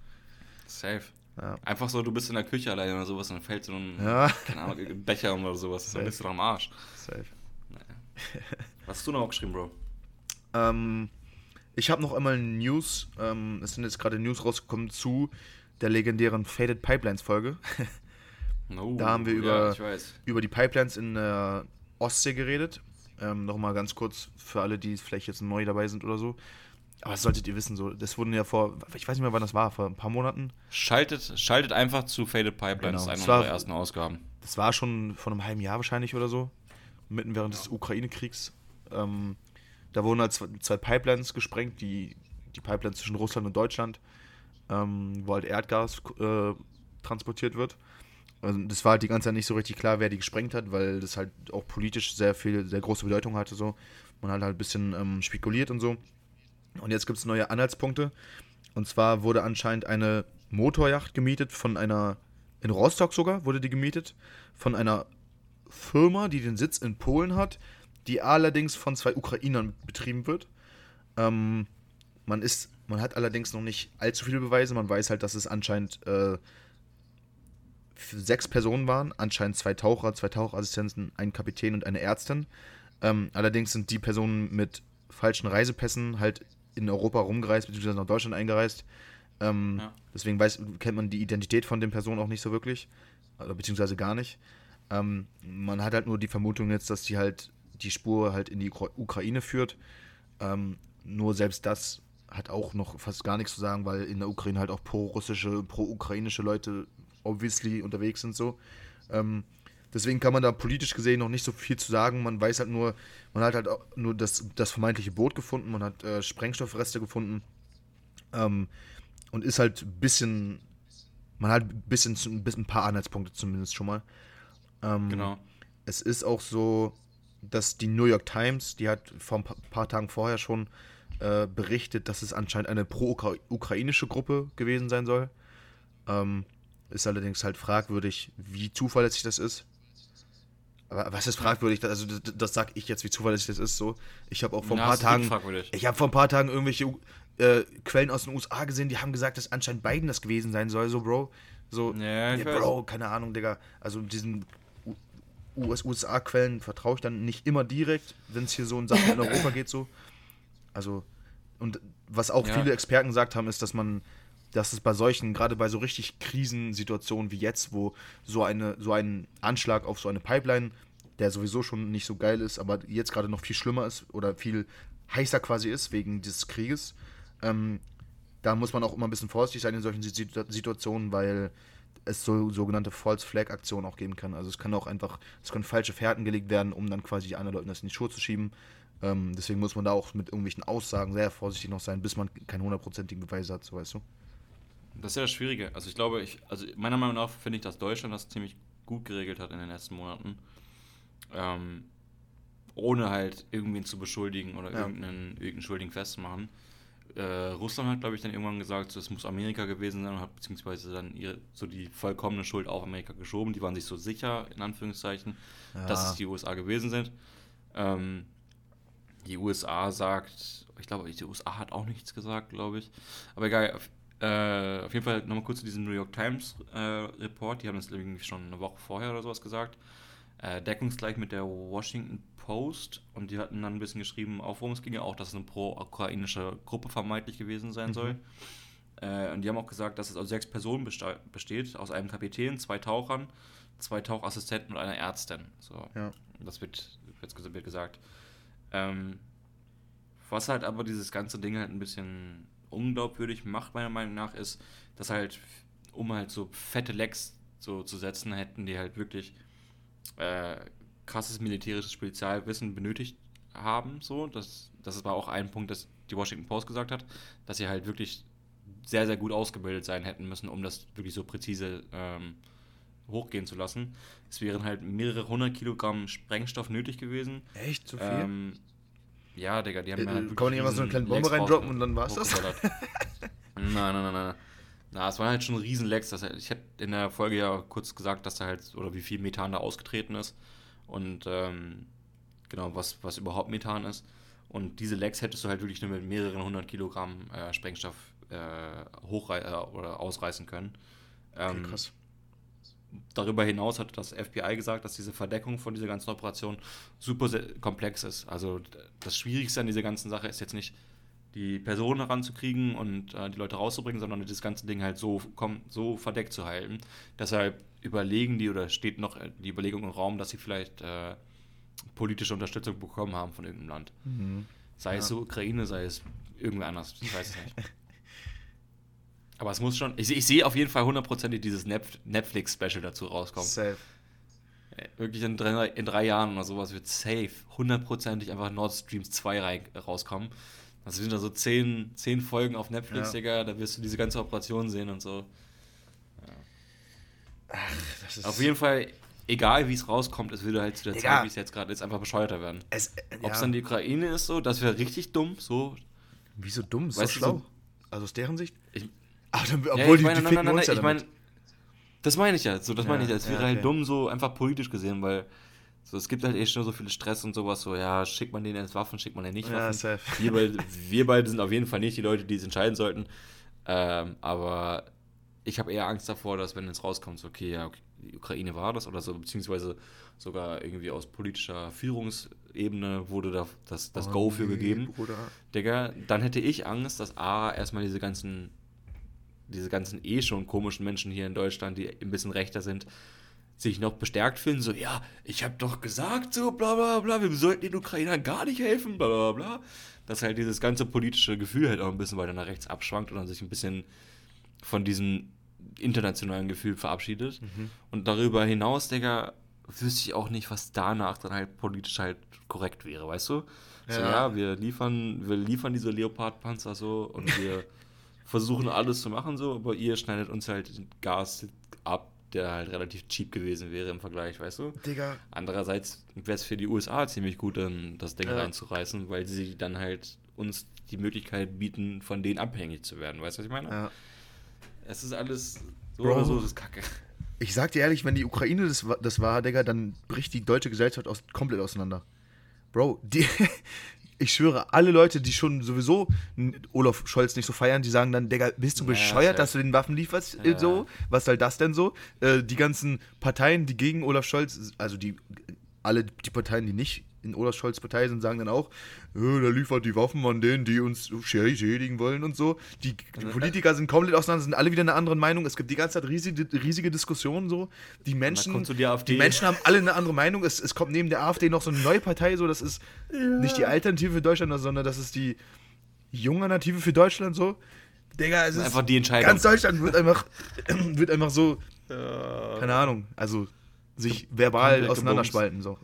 Safe. ja, Einfach so, du bist in der Küche alleine oder sowas und dann fällt so ein, Ja. Ahnung, Becher oder sowas. Dann Safe. bist du doch am Arsch. safe. Was hast du noch aufgeschrieben, Bro? Ähm, ich habe noch einmal News. Ähm, es sind jetzt gerade News rausgekommen zu der legendären Faded Pipelines Folge. No. Da haben wir Ja, über- weiß. über die Pipelines in der Ostsee geredet. Ähm, Nochmal ganz kurz für alle, die vielleicht jetzt neu dabei sind oder so. Aber das solltet ihr wissen, so, das wurden ja vor, ich weiß nicht mehr, wann das war, vor ein paar Monaten. Schaltet, schaltet einfach zu Faded Pipeline, Genau, das ist eine es war- unserer ersten Ausgaben. Das war schon vor einem halben Jahr wahrscheinlich oder so, mitten während des Ukraine-Kriegs. Ähm, da wurden halt zwei, zwei Pipelines gesprengt, die, die Pipelines zwischen Russland und Deutschland, ähm, wo halt Erdgas äh, transportiert wird. Also das war halt die ganze Zeit nicht so richtig klar, wer die gesprengt hat, weil das halt auch politisch sehr viel, sehr große Bedeutung hatte. So. Man hat halt ein bisschen ähm, spekuliert und so. Und jetzt gibt es neue Anhaltspunkte. Und zwar wurde anscheinend eine Motorjacht gemietet von einer, in Rostock sogar wurde die gemietet, von einer Firma, die den Sitz in Polen hat, die allerdings von zwei Ukrainern betrieben wird. Ähm, man ist, man hat allerdings noch nicht allzu viele Beweise. Man weiß halt, dass es anscheinend äh, sechs Personen waren, anscheinend zwei Taucher, zwei Tauchassistenten, ein Kapitän und eine Ärztin. Ähm, allerdings sind die Personen mit falschen Reisepässen halt in Europa rumgereist, beziehungsweise nach Deutschland eingereist. Ähm, Ja. Deswegen weiß, kennt man die Identität von den Personen auch nicht so wirklich, oder beziehungsweise gar nicht. Ähm, man hat halt nur die Vermutung jetzt, dass die halt die Spur halt in die Ukra- Ukraine führt. Ähm, nur selbst das hat auch noch fast gar nichts zu sagen, weil in der Ukraine halt auch pro-russische, pro-ukrainische Leute obviously unterwegs sind so. Ähm, deswegen kann man da politisch gesehen noch nicht so viel zu sagen. Man weiß halt nur, man hat halt auch nur das, das vermeintliche Boot gefunden, man hat äh, Sprengstoffreste gefunden ähm, und ist halt ein bisschen, man hat ein bisschen, ein bisschen ein paar Anhaltspunkte zumindest schon mal. Ähm, Genau. es ist auch so, dass die New York Times, die hat vor ein pa- paar Tagen vorher schon äh, berichtet, dass es anscheinend eine pro-ukrainische Gruppe gewesen sein soll. Ähm, ist allerdings halt fragwürdig, wie zuverlässig das ist. Aber was ist fragwürdig? Also das, das sag ich jetzt, wie zuverlässig das ist. So, ich habe auch vor ein paar Tagen, ich habe vor ein paar Tagen irgendwelche äh, Quellen aus den USA gesehen, die haben gesagt, dass anscheinend Biden das gewesen sein soll. So, Bro, so, Ja, weiß. Bro, keine Ahnung, Digga. Also diesen US USA-Quellen vertraue ich dann nicht immer direkt, wenn es hier so in Sachen in Europa geht, so. Also, und was auch Ja. viele Experten gesagt haben, ist, dass man, dass es bei solchen, gerade bei so richtig Krisensituationen wie jetzt, wo so eine, so ein Anschlag auf so eine Pipeline, der sowieso schon nicht so geil ist, aber jetzt gerade noch viel schlimmer ist oder viel heißer quasi ist wegen dieses Krieges, ähm, da muss man auch immer ein bisschen vorsichtig sein in solchen Situ- Situationen, weil es so sogenannte False Flag Aktionen auch geben kann. Also es kann auch einfach, es können falsche Fährten gelegt werden, um dann quasi anderen Leuten das in die Schuhe zu schieben. Ähm, deswegen muss man da auch mit irgendwelchen Aussagen sehr vorsichtig noch sein, bis man keine hundertprozentigen Beweise hat, so weißt du. Das ist ja das Schwierige. Also ich glaube, ich, also meiner Meinung nach finde ich, dass Deutschland das ziemlich gut geregelt hat in den letzten Monaten. Ähm, ohne halt irgendwen zu beschuldigen oder Ja. irgendeinen, irgendeinen Schuldigen festzumachen. Äh, Russland hat, glaube ich, dann irgendwann gesagt, so, es muss Amerika gewesen sein und hat beziehungsweise dann ihre, so die vollkommene Schuld auf Amerika geschoben. Die waren sich so sicher, in Anführungszeichen, dass es die USA gewesen sind. Ähm, die USA sagt, ich glaube, die USA hat auch nichts gesagt, glaube ich. Aber egal, äh, auf jeden Fall nochmal kurz zu diesem New York Times äh, Report. Die haben das irgendwie schon eine Woche vorher oder sowas gesagt. Äh, deckungsgleich mit der Washington Post. Und die hatten dann ein bisschen geschrieben, auch worum es ging ja auch, dass es eine pro-ukrainische Gruppe vermeintlich gewesen sein soll. Äh, und die haben auch gesagt, dass es aus sechs Personen besteht, aus einem Kapitän, zwei Tauchern, zwei Tauchassistenten und einer Ärztin. So. Ja. Das wird, wird, wird gesagt. Ähm, was halt aber dieses ganze Ding halt ein bisschen unglaubwürdig macht, meiner Meinung nach, ist, dass halt, um halt so fette Lecks so zu setzen, hätten die halt wirklich äh, krasses militärisches Spezialwissen benötigt haben. So. Das, das war auch ein Punkt, das die Washington Post gesagt hat, dass sie halt wirklich sehr, sehr gut ausgebildet sein hätten müssen, um das wirklich so präzise ähm, hochgehen zu lassen. Es wären halt mehrere hundert Kilogramm Sprengstoff nötig gewesen. Echt? So viel? Ähm, ja, Digga, die haben Äh, ja halt kann man nicht einfach so eine kleine Bombe reindroppen und dann war's das? das? nein, nein, nein, nein. Na, es waren halt schon riesen Lecks. Das, ich habe in der Folge ja kurz gesagt, dass da halt, oder wie viel Methan da ausgetreten ist. Und ähm, genau, was, was überhaupt Methan ist. Und diese Lecks hättest du halt wirklich nur mit mehreren hundert Kilogramm äh, Sprengstoff äh, hochrei äh, oder ausreißen können. okay, Ähm, krass. Darüber hinaus hat das FBI gesagt, dass diese Verdeckung von dieser ganzen Operation super komplex ist. Also das Schwierigste an dieser ganzen Sache ist jetzt nicht, die Personen heranzukriegen und äh, die Leute rauszubringen, sondern das ganze Ding halt so, kom- so verdeckt zu halten. Deshalb überlegen die oder steht noch äh, die Überlegung im Raum, dass sie vielleicht äh, politische Unterstützung bekommen haben von irgendeinem Land. Mhm. Sei es so Ukraine, sei es irgendwer anders. Ich weiß es nicht. Aber es muss schon. Ich, ich sehe auf jeden Fall hundertprozentig dieses Netf- Netflix-Special dazu rauskommen. Safe. Äh, Wirklich in drei, in drei Jahren oder sowas wird safe hundertprozentig einfach Nord Stream 2 rein, rauskommen. Das sind da so zehn, zehn Folgen auf Netflix, Ja. Digga. Da wirst du diese ganze Operation sehen und so. Das ist, Auf jeden Fall, egal wie es rauskommt, es würde halt zu der Digga. Zeit, wie es jetzt gerade ist, einfach bescheuerter werden. es, äh, Ob es ja. dann die Ukraine ist, so, das wäre richtig dumm. So, Wieso dumm? Doch Weißt du, schlau. so- also aus deren Sicht? ich, Aber dann, obwohl ja, ich die, meine, die nein, nein, nein, uns ja ich meine, das meine ich ja. So, das meine Ja, ich ja. Es wäre ja, halt okay. dumm, so einfach politisch gesehen, weil so, es gibt halt echt schon so viel Stress und sowas. So, ja, schickt man denen jetzt Waffen, schickt man denen nicht Ja, Waffen. safe. Wir beide, wir beide sind auf jeden Fall nicht die Leute, die es entscheiden sollten. Ähm, aber ich habe eher Angst davor, dass wenn jetzt rauskommt, so, okay, ja, okay, die Ukraine war das oder so, beziehungsweise sogar irgendwie aus politischer Führungsebene wurde da das, das Oh, Go für nee, gegeben. Bruder. Digga, dann hätte ich Angst, dass A, erstmal diese ganzen, diese ganzen eh schon komischen Menschen hier in Deutschland, die ein bisschen rechter sind, sich noch bestärkt fühlen, so, ja, ich habe doch gesagt, so, bla bla bla, wir sollten den Ukrainern gar nicht helfen, bla bla bla. Dass halt dieses ganze politische Gefühl halt auch ein bisschen weiter nach rechts abschwankt und dann sich ein bisschen von diesem internationalen Gefühl verabschiedet. Und darüber hinaus, Digga, wüsste ich auch nicht, was danach dann halt politisch halt korrekt wäre, weißt du? So, Ja. ja, wir liefern, wir liefern diese Leopard-Panzer so und wir versuchen alles zu machen so, aber ihr schneidet uns halt Gas ab, der halt relativ cheap gewesen wäre im Vergleich, weißt du? Digga, Andererseits wäre es für die USA ziemlich gut, dann das Ding Ja. reinzureißen, weil sie dann halt uns die Möglichkeit bieten, von denen abhängig zu werden. Weißt du, was ich meine? ja. Es ist alles so Bro. oder so, das ist kacke. Ich sag dir ehrlich, wenn die Ukraine das, das war, Digga, dann bricht die deutsche Gesellschaft aus, komplett auseinander. Bro, die, ich schwöre, alle Leute, die schon sowieso Olaf Scholz nicht so feiern, die sagen dann, Digga, bist du Ja, bescheuert, safe. dass du den Waffen lieferst? äh, Ja. So? Was soll das denn so? Äh, die ganzen Parteien, die gegen Olaf Scholz, also die alle die Parteien, die nicht in Olaf Scholz Partei sind, sagen dann auch, äh, der liefert die Waffen an denen, die uns schädigen wollen und so. Die, die Politiker sind komplett auseinander, sind alle wieder einer anderen Meinung. Es gibt die ganze Zeit riesige, riesige Diskussionen so. Die Menschen, kommt so die AfD. Menschen haben alle eine andere Meinung. Es, es kommt neben der AfD noch so eine neue Partei, so das ist nicht die Alternative für Deutschland, sondern das ist die junge Alternative für Deutschland so. Digga, es ist Einfach die Entscheidung. Ganz Deutschland wird einfach, wird einfach so, keine Ahnung, also sich verbal auseinanderspalten so.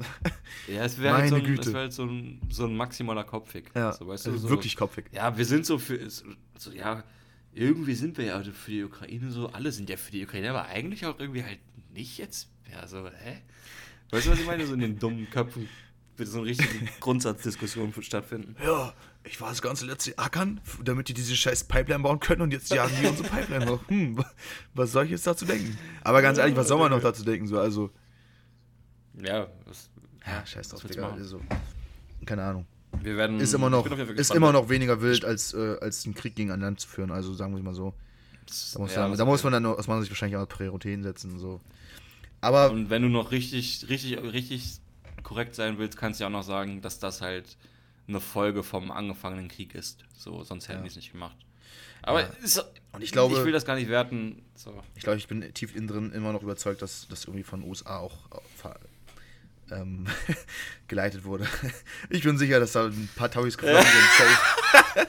Ja, es wäre halt, so Meine ein, es wär halt so, ein, so ein maximaler Kopfweg. Ja, so, weißt du, also so, wirklich kopfig. Ja, wir sind so für. So, ja, irgendwie sind wir ja für die Ukraine so. Alle sind ja für die Ukraine, aber eigentlich auch irgendwie halt nicht jetzt. Ja, so, hä? Weißt du, was ich meine? So in den dummen Köpfen wird so eine richtige Grundsatzdiskussion stattfinden. Ja, ich war das ganze letzte Jahr ackern, damit die diese scheiß Pipeline bauen können und jetzt jagen die unsere Pipeline hoch. Hm, wa- was soll ich jetzt dazu denken? Aber ganz ehrlich, was soll man noch dazu denken? So, also, Ja, das, ja, scheiß drauf, Digga. Also, keine Ahnung. Wir werden. Ist immer noch, ist immer noch weniger wild, als, äh, als einen Krieg gegen ein Land zu führen. Also sagen wir es mal so. Da muss, Ja, man, das- da muss man dann aus meiner Sicht wahrscheinlich auch Prioritäten setzen. So. Aber Und wenn du noch richtig, richtig, richtig korrekt sein willst, kannst du ja auch noch sagen, dass das halt eine Folge vom angefangenen Krieg ist. So, sonst hätten Ja. die es nicht gemacht. Aber Ja. ist, Und ich glaube- ich will das gar nicht werten. So. ich glaube, ich bin tief innen drin immer noch überzeugt, dass das irgendwie von USA auch ähm, geleitet wurde. Ich bin sicher, dass da ein paar Tauis geflogen sind.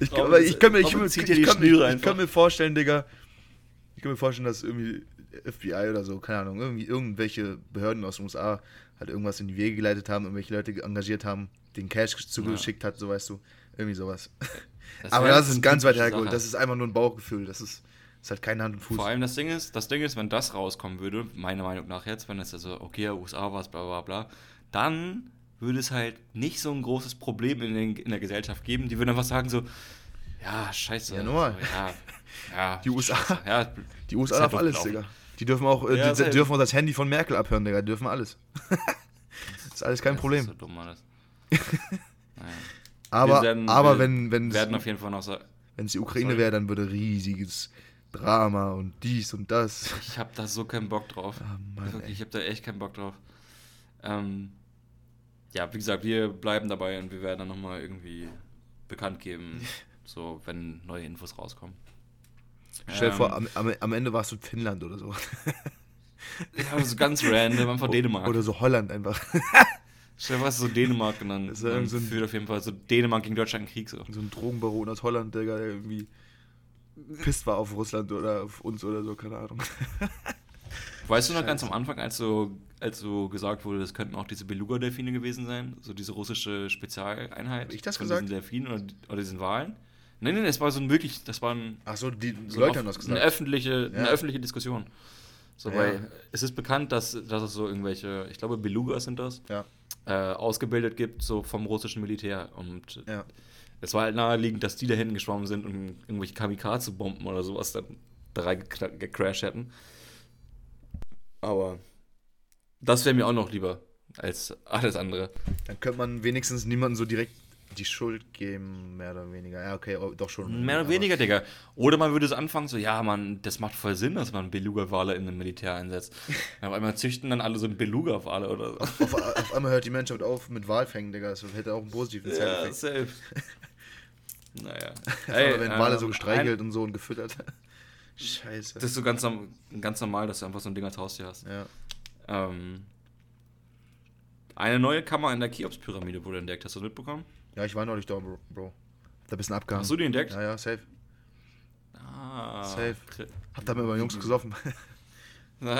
ich, kann, Robin aber ich kann mir, ich, ich, ich, kann, ich, kann mir vorstellen, Digga, ich kann mir vorstellen, dass irgendwie FBI oder so, keine Ahnung, irgendwie irgendwelche Behörden aus den USA halt irgendwas in die Wege geleitet haben, irgendwelche Leute engagiert haben, den Cash zugeschickt hat, so weißt du, irgendwie sowas. Das aber das ist eine ganz weit hergeholt, das ist einfach nur ein Bauchgefühl, das ist, ist halt keine Hand und Fuß. Vor allem das Ding ist, das Ding ist, wenn das rauskommen würde, meiner Meinung nach jetzt, wenn es also, okay, USA war es, bla bla bla, dann würde es halt nicht so ein großes Problem in, den, in der Gesellschaft geben. Die würden einfach sagen so, ja, scheiße. Ja, normal. So, ja, ja, Die USA. scheiße, Ja, Die USA darf alles, Digga. Die dürfen auch, äh, Ja, die, dürfen auch das Handy von Merkel abhören, Digga. Die dürfen alles. das ist alles kein Das Problem. ist so dumm alles. naja. aber werden- aber wir wenn wenn werden auf jeden Fall noch so. wenn es die Ukraine wäre, dann würde riesiges Drama und dies und das. Ich habe da so keinen Bock drauf. Ah, Mann, Wirklich, ich habe da echt keinen Bock drauf. Ähm, ja, wie gesagt, wir bleiben dabei und wir werden dann nochmal irgendwie bekannt geben, so wenn neue Infos rauskommen. Stell dir Ähm, vor, am, am, Ende warst du in Finnland oder so. Ja, ist ganz random, einfach Dänemark. Oder so Holland einfach. Stell dir vor, es ist so Dänemark dann, Das ist ja so ein- auf jeden Fall so Dänemark gegen Deutschland Krieg so. So ein Drogenbaron aus Holland, Digga, der irgendwie pisst war auf Russland oder auf uns oder so, keine Ahnung. Weißt du noch ganz Scheiße. am Anfang, als so, als so gesagt wurde, das könnten auch diese Beluga-Delfine gewesen sein, so diese russische Spezialeinheit Hab ich das von gesagt? diesen Delfinen oder, oder diesen Walen? Nein, nein, das war so ein wirklich, das war ein, Ach so, die so Leute eine, haben das eine gesagt. öffentliche, eine Ja. öffentliche Diskussion. So, Ja. weil es ist bekannt, dass, dass es so irgendwelche, ich glaube Belugas sind das, Ja. äh, ausgebildet gibt, so vom russischen Militär. Und Ja. Es war halt naheliegend, dass die da hinten geschwommen sind und irgendwelche Kamikaze-Bomben oder sowas dann da reingekra- gecrashed hätten. Aber das wäre mir auch noch lieber als alles andere. Dann könnte man wenigstens niemandem so direkt die Schuld geben, mehr oder weniger. Ja, okay, oh, doch schon. Mehr oder weniger, Digga. Oder man würde es anfangen, so, ja, man, das macht voll Sinn, dass man Beluga-Wale in einem Militär einsetzt. Auf einmal züchten dann alle so einen Beluga-Wale oder so. Auf, auf einmal hört die Menschheit auf mit Walfängen, Digga. Das hätte auch einen positiven Ja, Side-Effekt. safe. naja. Einmal werden Wale ähm, so gestreichelt und so und gefüttert. Scheiße. Das ist so ganz, ganz normal, dass du einfach so ein Ding als Haustier hast. ja. Ähm, eine neue Kammer in der Cheops-Pyramide wurde entdeckt. Hast du das mitbekommen? ja, ich war neulich da, Bro. Bro. Da ein bisschen abgehangen. Hast du die entdeckt? Ja, ja, safe. Ah, Safe. Hab da mit meinen Jungs gesoffen.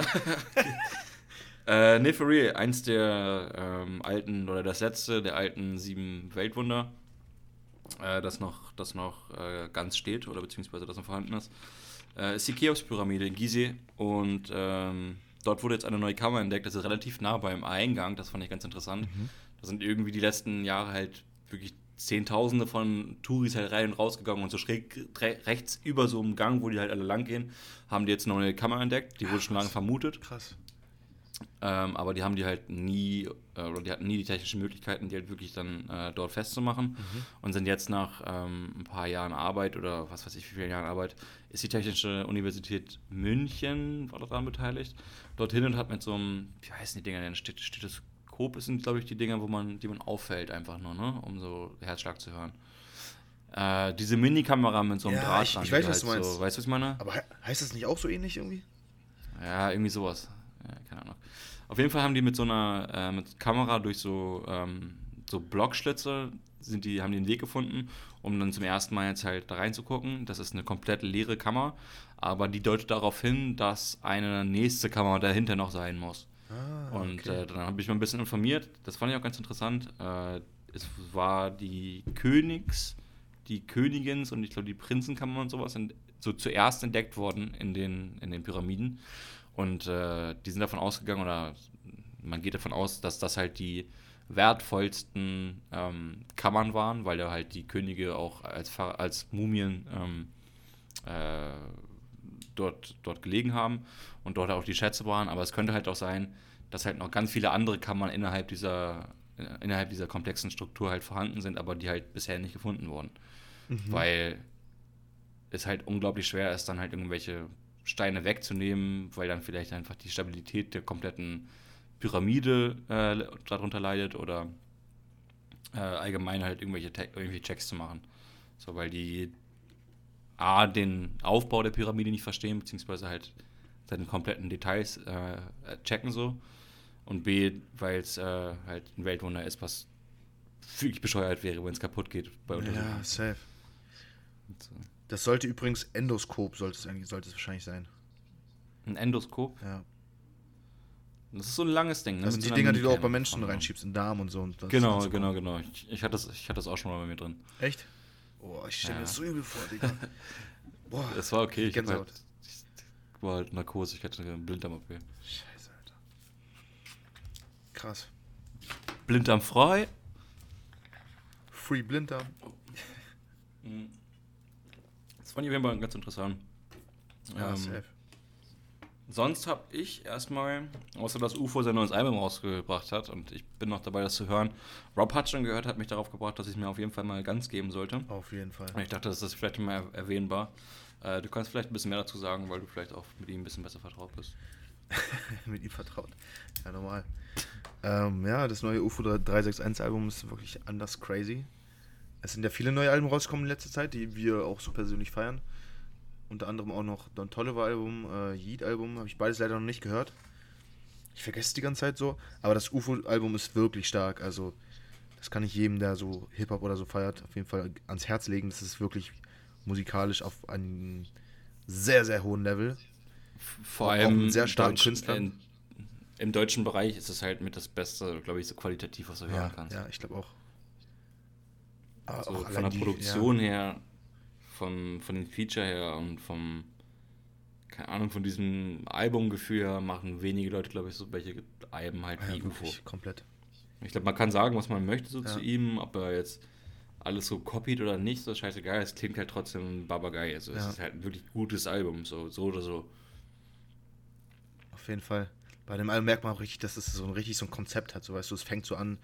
äh, nee, for real. Eins der ähm, alten, oder das letzte der alten sieben Weltwunder, äh, das noch, das noch äh, ganz steht, oder beziehungsweise das noch vorhanden ist, äh, ist die Cheops-Pyramide in Gizeh. Und ähm, dort wurde jetzt eine neue Kammer entdeckt. Das ist relativ nah beim Eingang. Das fand ich ganz interessant. Da sind irgendwie die letzten Jahre halt wirklich Zehntausende von Touris halt rein und rausgegangen und so schräg re rechts über so einem Gang, wo die halt alle lang gehen, haben die jetzt eine neue Kammer entdeckt. Die wurde schon lange vermutet. Krass. Ähm, aber die haben die halt nie, äh, oder die hatten nie die technischen Möglichkeiten, die halt wirklich dann äh, dort festzumachen. Und sind jetzt nach ähm, ein paar Jahren Arbeit oder was weiß ich, wie viele Jahren Arbeit, ist die Technische Universität München, war daran beteiligt, dorthin und hat mit so einem, wie heißen die Dinger denn, Stet- Stethoskop sind, glaube ich, die Dinger, wo man, die man auffällt einfach nur, ne, um so Herzschlag zu hören. Äh, diese Minikamera mit so einem Ja, Draht ich- dran, ich weiß, halt was du meinst. So, weißt du, was ich meine? Aber he heißt das nicht auch so ähnlich irgendwie? Ja, irgendwie sowas. Ja, keine Ahnung. Auf jeden Fall haben die mit so einer äh, mit Kamera durch so, ähm, so Blockschlitze sind die, haben einen Weg gefunden, um dann zum ersten Mal jetzt halt da reinzugucken. Das ist eine komplett leere Kammer, aber die deutet darauf hin, dass eine nächste Kammer dahinter noch sein muss. Ah, Und okay. äh, dann habe ich mal ein bisschen informiert. Das fand ich auch ganz interessant. Äh, es war die Königs, die Königins und ich glaube die Prinzenkammer und sowas sind so zuerst entdeckt worden in den, in den Pyramiden. Und äh, die sind davon ausgegangen, oder man geht davon aus, dass das halt die wertvollsten ähm, Kammern waren, weil da halt die Könige auch als, als Mumien ähm, äh, dort, dort gelegen haben und dort auch die Schätze waren. Aber es könnte halt auch sein, dass halt noch ganz viele andere Kammern innerhalb dieser, äh, innerhalb dieser komplexen Struktur halt vorhanden sind, aber die halt bisher nicht gefunden wurden. Weil es halt unglaublich schwer ist, dann halt irgendwelche Steine wegzunehmen, weil dann vielleicht einfach die Stabilität der kompletten Pyramide äh, darunter leidet oder äh, allgemein halt irgendwelche, irgendwelche Checks zu machen. So, weil die A, den Aufbau der Pyramide nicht verstehen, beziehungsweise halt seine kompletten Details äh, checken so. Und B, weil es äh, halt ein Weltwunder ist, was wirklich bescheuert wäre, wenn es kaputt geht bei Untersuchungen. Ja, safe. So. Das sollte übrigens Endoskop, sollte es eigentlich, sollte es wahrscheinlich sein. Ein Endoskop, Ja. das ist so ein langes Ding. ne, Das mit sind die Dinger, die du auch bei Menschen vorne. reinschiebst, in den Darm und so. Und Genau, genau, genau. Ich, ich, hatte das, ich hatte das auch schon mal bei mir drin. Echt? Oh, ich stelle mir Ja. das so übel vor, Digga. Boah. Das war okay. Ich halt, ich war halt Narkose, ich hatte eine Blinddarm-OP. Scheiße, Alter. Krass. Blinddarm frei. Free Blinddarm. Das fand ich auf jeden Fall ganz interessant. Ja, Ähm, safe. Sonst habe ich erstmal, außer dass UFO sein neues Album rausgebracht hat und ich bin noch dabei, das zu hören. Rob hat schon gehört, hat mich darauf gebracht, dass ich es mir auf jeden Fall mal ganz geben sollte. Auf jeden Fall. Und ich dachte, das ist vielleicht mal er- erwähnbar. Äh, du kannst vielleicht ein bisschen mehr dazu sagen, weil du vielleicht auch mit ihm ein bisschen besser vertraut bist. Mit ihm vertraut. Ja, normal. ähm, ja, das neue UFO 361 Album ist wirklich anders crazy. Es sind ja viele neue Alben rausgekommen in letzter Zeit, die wir auch so persönlich feiern. Unter anderem auch noch Don Tolliver Album, äh, Yeet Album, habe ich beides leider noch nicht gehört. Ich vergesse es die ganze Zeit so, aber das UFO-Album ist wirklich stark. Also, das kann ich jedem, der so Hip-Hop oder so feiert, auf jeden Fall ans Herz legen. Das ist wirklich musikalisch auf einem sehr, sehr hohen Level. Vor allem sehr starken Künstlern. in, im deutschen Bereich ist es halt mit das Beste, glaube ich, so qualitativ, was du Ja, hören kannst. ja, ich glaube auch. Also auch von der die- Produktion her, von, von den Feature her und vom, keine Ahnung, von diesem Albumgefühl her machen wenige Leute, glaube ich, so welche Alben halt Ja, wie ja, UFO. komplett. Ich glaube, man kann sagen, was man möchte so Ja. zu ihm, ob er jetzt alles so copied oder nicht, so scheißegal. Es klingt halt trotzdem Babagai. Also es Ja. ist halt ein wirklich gutes Album, so, so oder so. Auf jeden Fall. Bei dem Album merkt man auch richtig, dass es so ein richtig so ein Konzept hat. So weißt du, es fängt so an,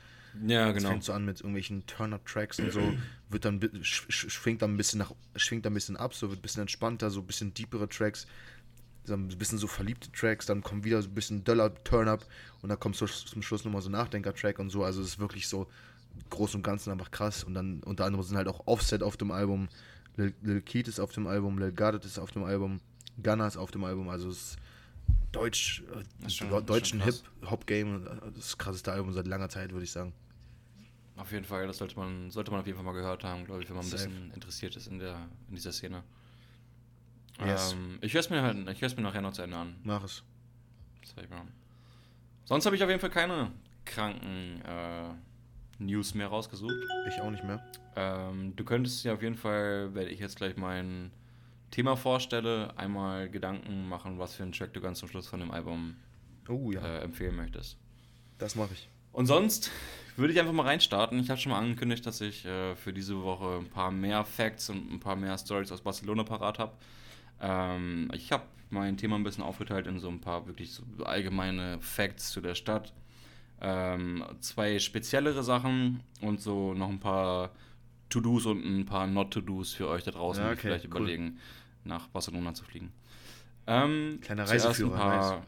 Ja, es genau. fängt so an mit irgendwelchen Turn-Up-Tracks und so, wird dann schwingt dann ein bisschen nach, schwingt dann ein bisschen ab, so wird ein bisschen entspannter, so ein bisschen deepere Tracks, so ein bisschen so verliebte Tracks, dann kommt wieder so ein bisschen döller Turn-Up und dann kommt so zum Schluss nochmal so ein Nachdenker-Track und so. Also es ist wirklich so groß und ganzen einfach krass. Und dann unter anderem sind halt auch Offset auf dem Album, Lil, Lil Keat ist auf dem Album, Lil Gardet ist auf dem Album, Gunna ist auf dem Album, also es ist Deutsch, äh, schon- deutschen. Hip-Hop-Game, äh, das krasseste Album seit langer Zeit, würde ich sagen. Auf jeden Fall, das sollte man, sollte man auf jeden Fall mal gehört haben, glaube ich, wenn man ein Safe. bisschen interessiert ist in, der, in dieser Szene. Yes. Ähm, ich höre es mir, halt, ich mir nachher noch zu Ende an. Mach es. Safe, ja. Sonst habe ich auf jeden Fall keine kranken äh, News mehr rausgesucht. Ich auch nicht mehr. Ähm, du könntest ja auf jeden Fall, wenn ich jetzt gleich mein Thema vorstelle, einmal Gedanken machen, was für einen Track du ganz zum Schluss von dem Album Oh ja, äh, empfehlen möchtest. das mache ich. Und sonst würde ich einfach mal reinstarten. Ich habe schon mal angekündigt, dass ich äh, für diese Woche ein paar mehr Facts und ein paar mehr Stories aus Barcelona parat habe. Ähm, ich habe mein Thema ein bisschen aufgeteilt in so ein paar wirklich so allgemeine Facts zu der Stadt. Ähm, zwei speziellere Sachen und so noch ein paar To-Dos und ein paar Not-To-Dos für euch da draußen, Ja, die okay, vielleicht cool. überlegen, nach Barcelona zu fliegen. Ähm, Kleiner zuerst ein Reiseführer, paar,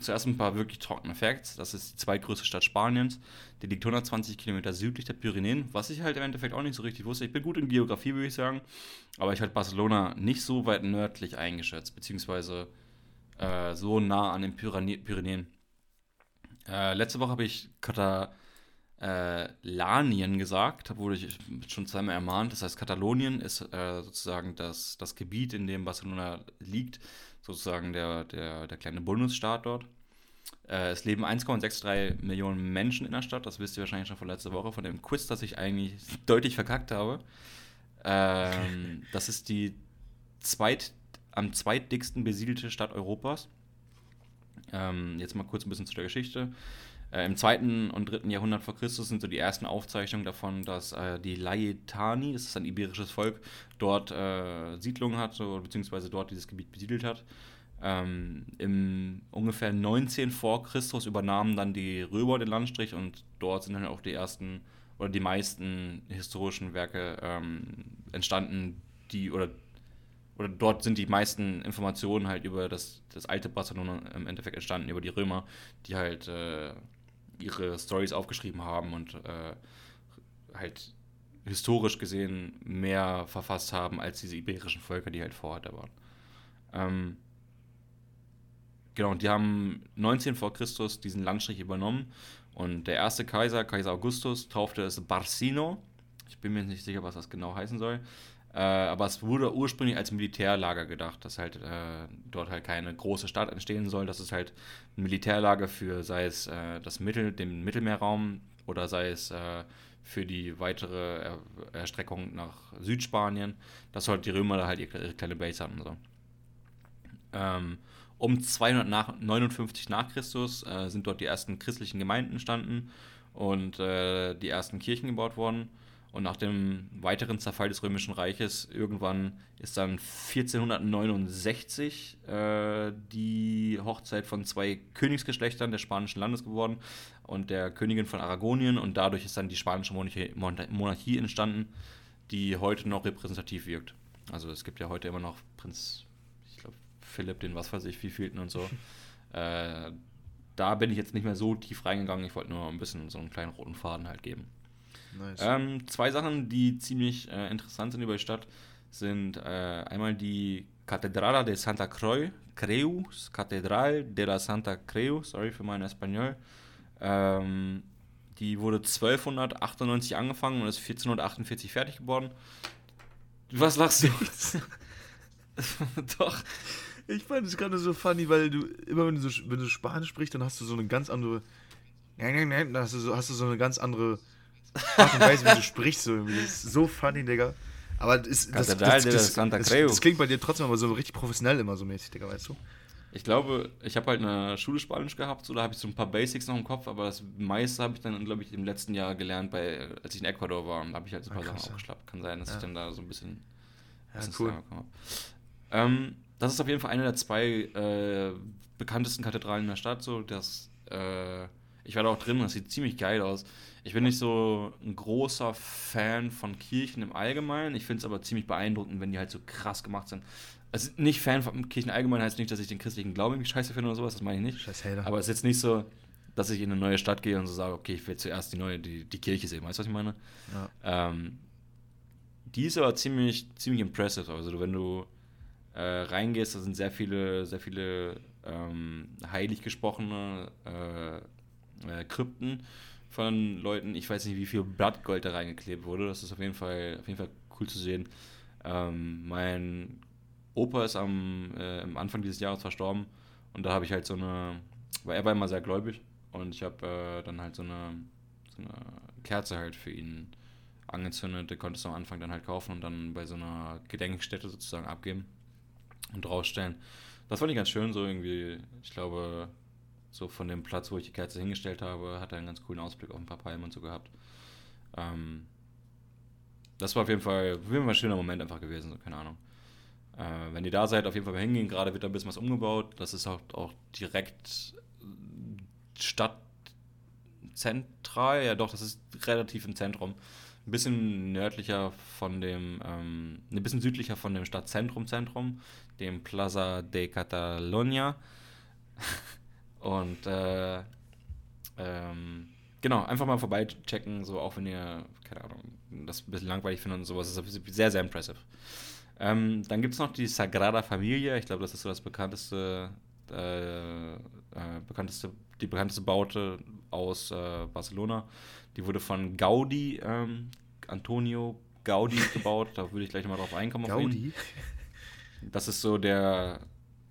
Zuerst ein paar wirklich trockene Facts. Das ist die zweitgrößte Stadt Spaniens. Die liegt 120 Kilometer südlich der Pyrenäen, was ich halt im Endeffekt auch nicht so richtig wusste. Ich bin gut in Geografie, würde ich sagen. Aber ich hatte Barcelona nicht so weit nördlich eingeschätzt, beziehungsweise äh, so nah an den Pyrenä Pyrenäen. Äh, letzte Woche habe ich Katalanien gesagt, wurde ich schon zweimal ermahnt. Das heißt, Katalonien ist äh, sozusagen das, das Gebiet, in dem Barcelona liegt, sozusagen der, der, der kleine Bundesstaat dort. Äh, es leben 1,63 Millionen Menschen in der Stadt, das wisst ihr wahrscheinlich schon von letzter Woche, von dem Quiz, das ich eigentlich deutlich verkackt habe. Ähm, das ist die zweit, am zweitdicksten besiedelte Stadt Europas. Ähm, jetzt mal kurz ein bisschen zu der Geschichte. Äh, Im zweiten und dritten Jahrhundert vor Christus sind so die ersten Aufzeichnungen davon, dass äh, die Laetani, das ist ein iberisches Volk, dort äh, Siedlungen hat, beziehungsweise dort dieses Gebiet besiedelt hat. Ähm, Im ungefähr 19 vor Christus übernahmen dann die Römer den Landstrich und dort sind dann auch die ersten oder die meisten historischen Werke ähm, entstanden, die oder oder dort sind die meisten Informationen halt über das, das alte Barcelona im Endeffekt entstanden, über die Römer, die halt äh, ihre Stories aufgeschrieben haben und äh, halt historisch gesehen mehr verfasst haben als diese iberischen Völker, die halt vorher da waren. Ähm, genau, und die haben 19 vor Christus diesen Landstrich übernommen und der erste Kaiser, Kaiser Augustus, taufte es Barcino. Ich bin mir nicht sicher, was das genau heißen soll. Äh, aber es wurde ursprünglich als Militärlager gedacht, dass halt äh, dort halt keine große Stadt entstehen soll. Das ist halt ein Militärlager für, sei es äh, das Mittel, den Mittelmeerraum oder sei es äh, für die weitere er Erstreckung nach Südspanien, dass halt die Römer da halt ihre kleine Base hatten. So. Ähm, um 259 nach Christus äh, sind dort die ersten christlichen Gemeinden entstanden und äh, die ersten Kirchen gebaut worden. Und nach dem weiteren Zerfall des Römischen Reiches, irgendwann ist dann 1469 äh, die Hochzeit von zwei Königsgeschlechtern des spanischen Landes geworden und der Königin von Aragonien. Und dadurch ist dann die spanische Monarchie, Monarchie entstanden, die heute noch repräsentativ wirkt. Also es gibt ja heute immer noch Prinz, ich glaube, Philipp, den was weiß ich, wievielten und so. äh, da bin ich jetzt nicht mehr so tief reingegangen. Ich wollte nur ein bisschen so einen kleinen roten Faden halt geben. Nice. Ähm, zwei Sachen, die ziemlich äh, interessant sind über die Stadt, sind äh, einmal die Catedrala de Santa Creu, Creus, Catedral de la Santa Creu, sorry für meinen Espanol. Ähm, die wurde 1298 angefangen und ist 1448 fertig geworden. Was lachst du? Doch. Ich fand es gerade so funny, weil du immer wenn du, so, wenn du Spanisch sprichst, dann hast du so eine ganz andere. Dann hast du so, hast du so eine ganz andere Art und Weise, wie du sprichst. So, irgendwie. das ist so funny, Digga. Aber das, das, das, das, klingt bei dir trotzdem aber so richtig professionell immer so mäßig, Digga, weißt du? Ich glaube, ich habe halt eine Schule Spanisch gehabt, so da habe ich so ein paar Basics noch im Kopf, aber das meiste habe ich dann, glaube ich, im letzten Jahr gelernt, bei, als ich in Ecuador war. Da habe ich halt so ein paar ah, Sachen aufgeschlappt. Kann sein, dass ja. ich dann da so ein bisschen. Ja, cool. Ähm, das ist auf jeden Fall eine der zwei äh, bekanntesten Kathedralen in der Stadt. So, das, äh, ich war da auch drin, das sieht ziemlich geil aus. Ich bin nicht so ein großer Fan von Kirchen im Allgemeinen. Ich finde es aber ziemlich beeindruckend, wenn die halt so krass gemacht sind also nicht Fan von Kirchen allgemein heißt nicht, dass ich den christlichen Glauben irgendwie scheiße finde oder sowas, das meine ich nicht. Scheiß Hater. Aber es ist jetzt nicht so, dass ich in eine neue Stadt gehe und so sage, okay, ich will zuerst die neue, die, die Kirche sehen, weißt du, was ich meine? Ja. Ähm, die ist aber ziemlich, ziemlich impressive. Also wenn du äh, reingehst, da sind sehr viele, sehr viele ähm, heilig gesprochene äh, äh, Krypten von Leuten. Ich weiß nicht, wie viel Blattgold da reingeklebt wurde. Das ist auf jeden Fall, auf jeden Fall cool zu sehen. Ähm, mein Opa ist am, äh, Anfang dieses Jahres verstorben und da habe ich halt so eine, weil er war immer sehr gläubig und ich habe äh, dann halt so eine, so eine Kerze halt für ihn angezündet. Der konnte es am Anfang dann halt kaufen und dann bei so einer Gedenkstätte sozusagen abgeben und rausstellen. Das fand ich ganz schön, so irgendwie, ich glaube, so von dem Platz, wo ich die Kerze hingestellt habe, hat er einen ganz coolen Ausblick auf ein paar Palmen und so gehabt. Ähm, das war auf jeden Fall, auf jeden Fall ein schöner Moment einfach gewesen, so, keine Ahnung. Äh, wenn ihr da seid, auf jeden Fall mal hingehen. Gerade wird da ein bisschen was umgebaut. Das ist auch, auch direkt stadtzentral. Ja, doch, das ist relativ im Zentrum. Ein bisschen nördlicher von dem, ähm, ein bisschen südlicher von dem Stadtzentrum-Zentrum, dem Plaza de Catalunya. Und äh, ähm, genau, einfach mal vorbeichecken, so auch wenn ihr, keine Ahnung, das ein bisschen langweilig findet und sowas. Das ist sehr, sehr impressive. Ähm, dann gibt es noch die Sagrada Familia. Ich glaube, das ist so das bekannteste, äh, äh, bekannteste, die bekannteste Baute aus äh, Barcelona. Die wurde von Gaudi, ähm, Antonio Gaudi gebaut. Da würde ich gleich mal drauf einkommen. Gaudi? Das ist so der,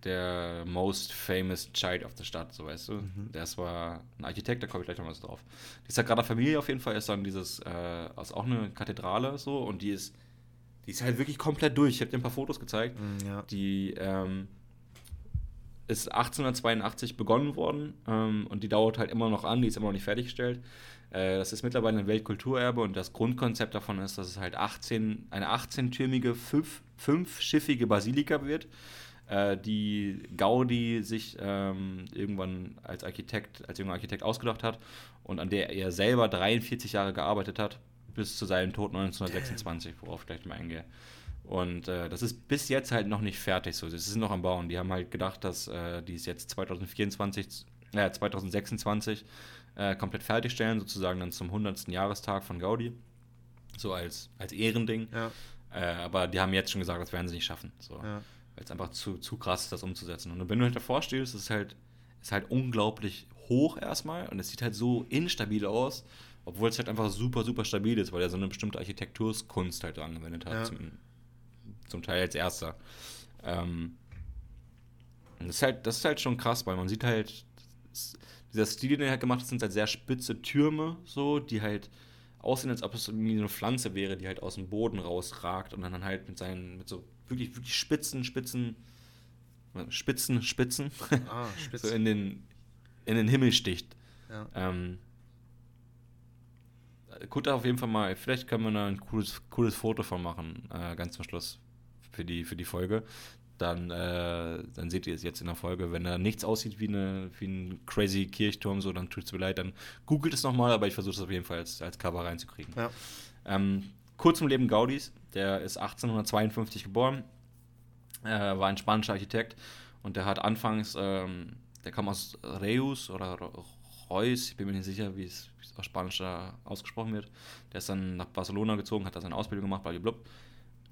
der most famous child of the Stadt, so weißt du. Mhm. Das war ein Architekt, da komme ich gleich noch was drauf. Die Sagrada Familia auf jeden Fall ist dann dieses, äh, ist auch eine Kathedrale so und die ist die ist halt wirklich komplett durch. Ich habe dir ein paar Fotos gezeigt. Mm, ja. Die ähm, ist 1882 begonnen worden ähm, und die dauert halt immer noch an, die ist immer noch nicht fertiggestellt. Äh, das ist mittlerweile ein Weltkulturerbe und das Grundkonzept davon ist, dass es halt 18, eine 18-türmige, fünf, fünfschiffige Basilika wird, äh, die Gaudi sich ähm, irgendwann als Architekt, als junger Architekt ausgedacht hat und an der er selber 43 Jahre gearbeitet hat bis zu seinem Tod 1926, worauf ich gleich mal eingehe. Und äh, das ist bis jetzt halt noch nicht fertig so. Das ist noch am Bauen. Die haben halt gedacht, dass äh, die es jetzt 2024, äh, 2026 äh, komplett fertigstellen, sozusagen dann zum 100. Jahrestag von Gaudi. So als, als Ehrending. Ja. Äh, aber die haben jetzt schon gesagt, das werden sie nicht schaffen. So. Ja. Weil es einfach zu, zu krass ist, das umzusetzen. Und wenn du halt davor stehst, ist es halt, ist halt unglaublich hoch erstmal und es sieht halt so instabil aus. Obwohl es halt einfach super, super stabil ist, weil er so eine bestimmte Architekturskunst halt angewendet hat. Ja. Zum, zum, Teil als erster. Ähm, das, ist halt, das ist halt schon krass, weil man sieht halt, dieser Stil, den er halt gemacht hat, sind halt sehr spitze Türme, so, die halt aussehen, als ob es irgendwie eine Pflanze wäre, die halt aus dem Boden rausragt und dann halt mit seinen, mit so wirklich, wirklich spitzen, spitzen, spitzen, spitzen, ah, Spitzen. so in den, in den Himmel sticht. Ja. Ähm, guckt auf jeden Fall mal, vielleicht können wir da ein cooles, cooles Foto von machen, äh, ganz zum Schluss für die, für die Folge. Dann, äh, dann seht ihr es jetzt in der Folge. Wenn da nichts aussieht wie, eine, wie ein crazy Kirchturm, so, dann tut es mir leid, dann googelt es nochmal, aber ich versuche es auf jeden Fall als, als Cover reinzukriegen. Ja. Ähm, kurz zum Leben Gaudis, der ist 1852 geboren, äh, war ein spanischer Architekt und der hat anfangs, ähm, der kam aus Reus oder Reus, ich bin mir nicht sicher, wie es auf Spanisch ausgesprochen wird. Der ist dann nach Barcelona gezogen, hat da seine Ausbildung gemacht, blablabla.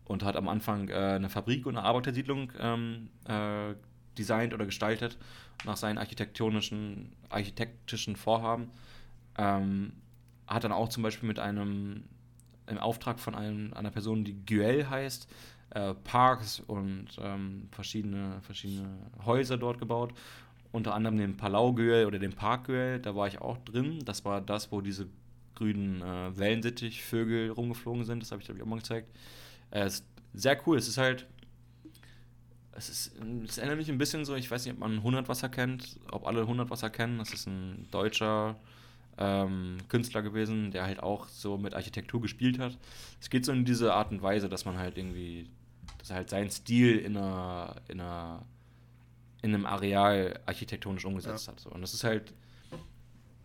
und hat am Anfang äh, eine Fabrik und eine Arbeitersiedlung ähm, äh, designt oder gestaltet nach seinen architektonischen, architektischen Vorhaben. Ähm, hat dann auch zum Beispiel mit einem, im Auftrag von einem, einer Person, die Güell heißt, äh, Parks und ähm, verschiedene, verschiedene Häuser dort gebaut. Unter anderem den Palau Güell oder den Park Güell, da war ich auch drin. Das war das, wo diese grünen äh, Wellensittichvögel rumgeflogen sind. Das habe ich, glaube ich, auch mal gezeigt. Äh, ist sehr cool. Es ist halt. Es, ist, es erinnert mich ein bisschen so, ich weiß nicht, ob man 100 Wasser kennt, ob alle 100 Wasser kennen. Das ist ein deutscher ähm, Künstler gewesen, der halt auch so mit Architektur gespielt hat. Es geht so in diese Art und Weise, dass man halt irgendwie, dass er halt seinen Stil in einer, in einer, in einem Areal architektonisch umgesetzt Ja. hat. So. Und das ist halt,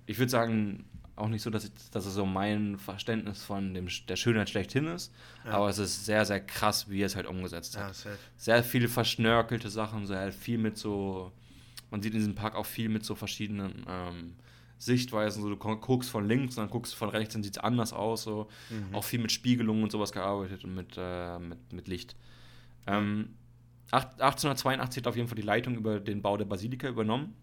ich würde sagen, auch nicht so, dass, ich, dass es so mein Verständnis von dem, der Schönheit schlechthin ist, Ja. aber es ist sehr, sehr krass, wie er es halt umgesetzt hat Ja, sehr viele verschnörkelte Sachen, so halt viel mit so, man sieht in diesem Park auch viel mit so verschiedenen ähm, Sichtweisen, so du gu- guckst von links und dann guckst du von rechts, dann sieht es anders aus, so Mhm. auch viel mit Spiegelungen und sowas gearbeitet und mit, äh, mit, mit Licht. Ähm, acht- 1882 hat auf jeden Fall die Leitung über den Bau der Basilika übernommen.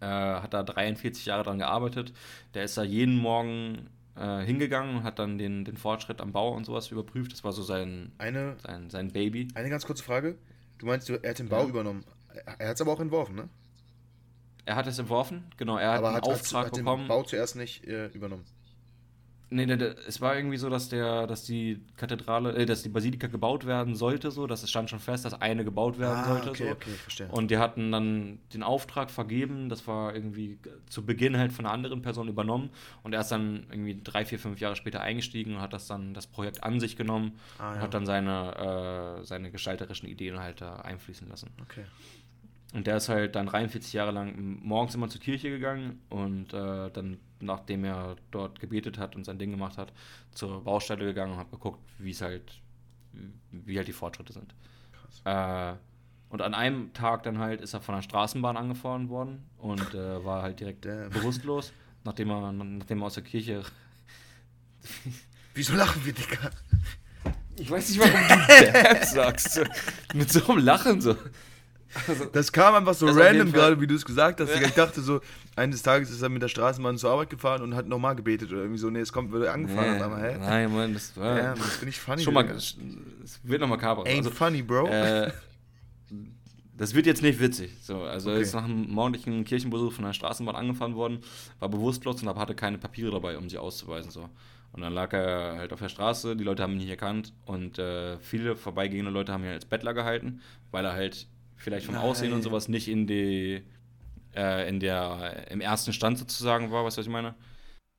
Äh, hat da 43 Jahre dran gearbeitet. Der ist da jeden Morgen äh, hingegangen und hat dann den, den Fortschritt am Bau und sowas überprüft. Das war so sein, Eine, sein, sein Baby. eine ganz kurze Frage. Du meinst, er hat den Bau Ja. übernommen. Er- Er hat es aber auch entworfen, ne? Er hat es entworfen, genau. Er hat aber einen hat, Auftrag hat den bekommen. Bau zuerst nicht äh, übernommen. Nee, nee, es war irgendwie so, dass der, dass die Kathedrale, äh, dass die Basilika gebaut werden sollte, so, dass es stand schon fest, dass eine gebaut werden sollte. Ah, okay, so. okay, verstehe. Und die hatten dann den Auftrag vergeben, das war irgendwie zu Beginn halt von einer anderen Person übernommen und er ist dann irgendwie drei, vier, fünf Jahre später eingestiegen und hat das dann das Projekt an sich genommen Ah, und ja. hat dann seine, äh, seine gestalterischen Ideen halt da einfließen lassen. okay. Und der ist halt dann 43 Jahre lang morgens immer zur Kirche gegangen und äh, dann, nachdem er dort gebetet hat und sein Ding gemacht hat, zur Baustelle gegangen und hat geguckt, wie es halt, wie halt die Fortschritte sind. Äh, und an einem Tag dann halt ist er von der Straßenbahn angefahren worden und äh, war halt direkt bewusstlos, nachdem er, nachdem er aus der Kirche. Wieso lachen wir, Digga? Ich weiß nicht, warum du Dab sagst. Mit so einem Lachen so. Das kam einfach so random gerade, wie du es gesagt hast. Ja. Ich dachte so, eines Tages ist er mit der Straßenbahn zur Arbeit gefahren und hat nochmal gebetet oder irgendwie so. Nee, es kommt, wird angefahren auf einmal, hä? Nein, Mann, das war. Ja, das finde ich funny. schon mal, es wird noch makaber. Ain't Also, funny, bro. äh, das wird jetzt nicht witzig. So, also Okay. er ist nach einem morgendlichen Kirchenbesuch von der Straßenbahn angefahren worden, war bewusstlos und hatte keine Papiere dabei, um sie auszuweisen. So. Und dann lag er halt auf der Straße, die Leute haben ihn nicht erkannt und äh, viele vorbeigehende Leute haben ihn als Bettler gehalten, weil er halt vielleicht vom Aussehen und Nein. sowas nicht in die äh, in der im ersten Stand sozusagen war, weißt du, was ich meine?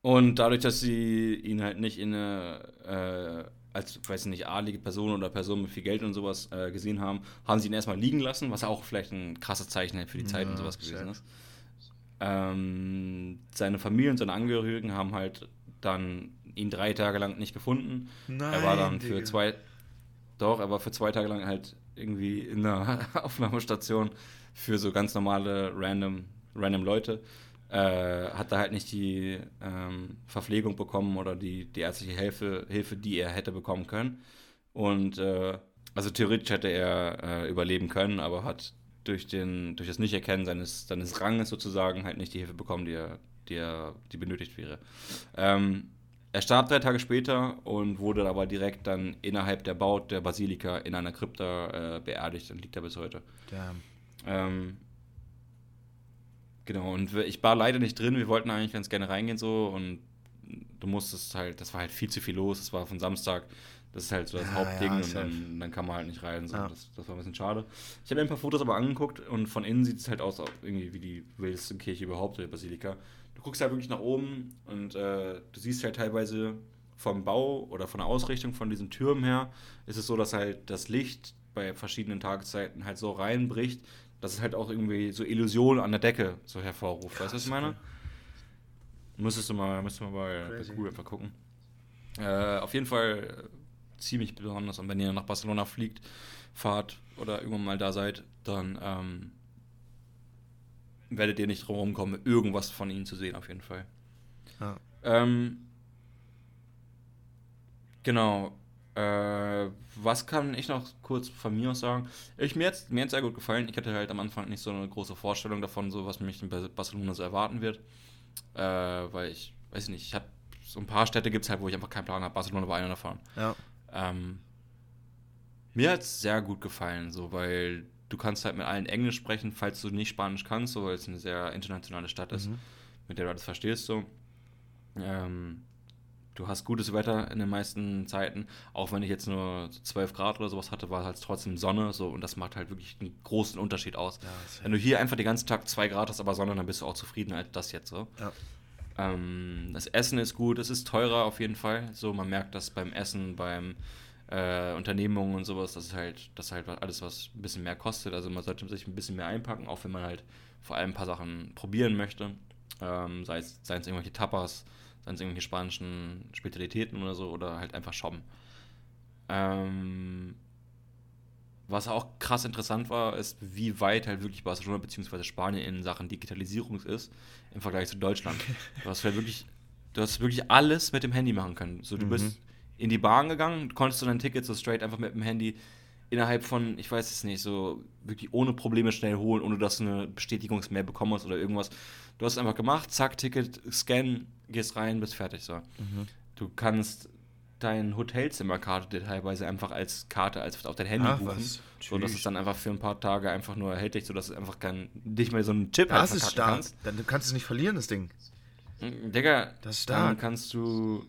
Und dadurch, dass sie ihn halt nicht in eine, äh, als, weiß nicht, adlige Person oder Person mit viel Geld und sowas äh, gesehen haben, haben sie ihn erstmal liegen lassen, was auch vielleicht ein krasses Zeichen halt für die Zeit Ja, und sowas gewesen ist. Ähm, seine Familie und seine Angehörigen haben halt dann ihn drei Tage lang nicht gefunden. Nein, er war dann für Digga. zwei, doch, er war für zwei Tage lang halt irgendwie in einer Aufnahmestation für so ganz normale random, random Leute. Äh, hat da halt nicht die ähm, Verpflegung bekommen oder die, die ärztliche Hilfe, Hilfe, die er hätte bekommen können. Und äh, also theoretisch hätte er äh, überleben können, aber hat durch, den, durch das Nichterkennen seines, seines Ranges sozusagen halt nicht die Hilfe bekommen, die, er, die, er, die benötigt wäre. Ähm, er starb drei Tage später und wurde aber direkt dann innerhalb der Baut der Basilika in einer Krypta äh, beerdigt und liegt da bis heute. Damn. Ähm, genau, und ich war leider nicht drin, wir wollten eigentlich ganz gerne reingehen so und du musstest halt, das war halt viel zu viel los, es war von Samstag, das ist halt so das Ja, Hauptding ja, und dann, dann kann man halt nicht rein, so. Ja. das, das war ein bisschen schade. Ich habe mir ein paar Fotos aber angeguckt und von innen sieht es halt aus irgendwie wie die wildeste Kirche überhaupt, der Basilika. Du guckst halt wirklich nach oben und äh, du siehst halt teilweise vom Bau oder von der Ausrichtung von diesen Türmen her, ist es so, dass halt das Licht bei verschiedenen Tageszeiten halt so reinbricht, dass es halt auch irgendwie so Illusionen an der Decke so hervorruft. weißt du, was ich meine? Müsstest du mal, müsstest du mal bei. Google einfach gucken. Äh, auf jeden Fall äh, ziemlich besonders. Und wenn ihr nach Barcelona fliegt, fahrt oder irgendwann mal da seid, dann ähm, werdet ihr nicht drum rumkommen, irgendwas von ihnen zu sehen, auf jeden Fall. Ja. Ähm, genau. Äh, was kann ich noch kurz von mir aus sagen? Ich, mir hat mir sehr gut gefallen. Ich hatte halt am Anfang nicht so eine große Vorstellung davon, so was mich in Barcelona so erwarten wird. Äh, weil ich, weiß nicht, ich habe so ein paar Städte gibt es halt, wo ich einfach keinen Plan habe. Barcelona war einer davon. Ja. Ähm, mir hat es sehr gut gefallen, so, weil du kannst halt mit allen Englisch sprechen, falls du nicht Spanisch kannst, so, weil es eine sehr internationale Stadt ist, Mhm. mit der du das verstehst, so. Ähm, du hast gutes Wetter in den meisten Zeiten, auch wenn ich jetzt nur so 12 Grad oder sowas hatte, war halt trotzdem Sonne, so, und das macht halt wirklich einen großen Unterschied aus. Ja, Wenn du hier einfach den ganzen Tag 2 Grad hast, aber Sonne, dann bist du auch zufrieden als das jetzt, so. Ja. Ähm, das Essen ist gut, es ist teurer auf jeden Fall. So, man merkt das beim Essen, beim äh, Unternehmungen und sowas, das ist halt, das ist halt alles, was ein bisschen mehr kostet. Also man sollte sich ein bisschen mehr einpacken, auch wenn man halt vor allem ein paar Sachen probieren möchte. Ähm, sei es, seien es irgendwelche Tapas, seien es irgendwelche spanischen Spezialitäten oder so, oder halt einfach shoppen. Ähm, was auch krass interessant war, ist, wie weit halt wirklich Barcelona bzw. Spanien in Sachen Digitalisierung ist im Vergleich zu Deutschland. Du hast halt wirklich, du hast wirklich alles mit dem Handy machen können. So, du Mhm. bist in die Bahn gegangen, konntest du dein Ticket so straight einfach mit dem Handy innerhalb von, ich weiß es nicht, so wirklich ohne Probleme schnell holen, ohne dass du eine Bestätigungsmail bekommen hast oder irgendwas. Du hast es einfach gemacht, zack, Ticket, Scan, gehst rein, bist fertig. So. Mhm. Du kannst dein Hotelzimmerkarte teilweise einfach als Karte als auf dein Handy Ach, buchen. was? So, dass es dann einfach für ein paar Tage einfach nur erhältlich, sodass du einfach kein, nicht mehr so einen Chip halt Das ist verkacken stark. kannst. Dann du kannst es nicht verlieren, das Ding. Mm, Digga, Das ist dann stark. kannst du,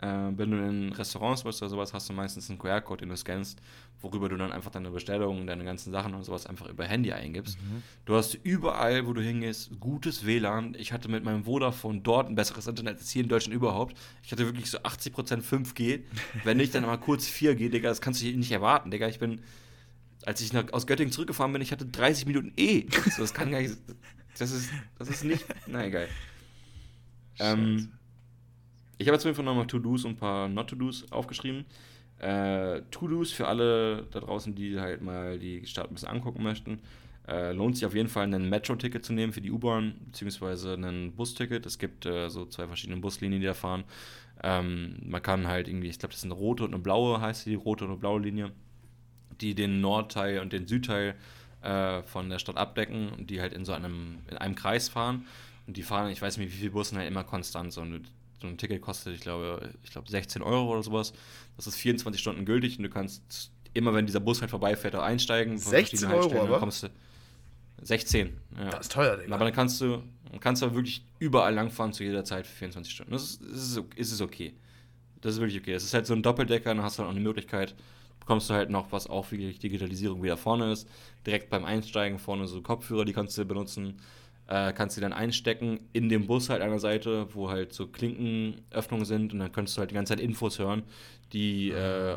wenn du in Restaurants bist oder sowas, hast du meistens einen QR-Code, den du scannst, worüber du dann einfach deine Bestellungen, deine ganzen Sachen und sowas einfach über Handy eingibst. Mhm. Du hast überall, wo du hingehst, gutes WLAN. Ich hatte mit meinem Vodafone dort ein besseres Internet als hier in Deutschland überhaupt. Ich hatte wirklich so 80% 5G. Wenn nicht, dann mal kurz 4G, Digga. Das kannst du hier nicht erwarten, Digga. Ich bin, als ich nach, aus Göttingen zurückgefahren bin, ich hatte 30 Minuten E. So, das kann gar nicht, das ist, das ist nicht, na egal. Ähm, ich habe jetzt einfach nochmal To-Dos und ein paar Not-To-Dos aufgeschrieben. Äh, To-Dos für alle da draußen, die halt mal die Stadt ein bisschen angucken möchten. Äh, lohnt sich auf jeden Fall, ein Metro-Ticket zu nehmen für die U-Bahn, beziehungsweise ein Busticket. Es gibt äh, so zwei verschiedene Buslinien, die da fahren. Ähm, man kann halt irgendwie, ich glaube, das ist eine rote und eine blaue, heißt die rote und eine blaue Linie, die den Nordteil und den Südteil äh, von der Stadt abdecken und die halt in so einem, in einem Kreis fahren. Und die fahren, ich weiß nicht, wie viele Busse halt immer konstant. So ein, so ein Ticket kostet, ich glaube, ich glaube 16 Euro oder sowas. Das ist 24 Stunden gültig und du kannst immer, wenn dieser Bus halt vorbeifährt, auch einsteigen. von 16 verschiedenen Euro aber? Kommst du 16. Ja. Das ist teuer, Digga. Aber dann kannst du, dann kannst du wirklich überall langfahren zu jeder Zeit für 24 Stunden. Das ist, ist, ist es okay. Das ist wirklich okay. Das ist halt so ein Doppeldecker, dann hast du halt auch eine Möglichkeit, bekommst du halt noch, was auch wirklich Digitalisierung wieder vorne ist. Direkt beim Einsteigen vorne so Kopfhörer, die kannst du benutzen. Äh, kannst du dann einstecken in dem Bus halt an der Seite, wo halt so Klinkenöffnungen sind und dann könntest du halt die ganze Zeit Infos hören, die äh,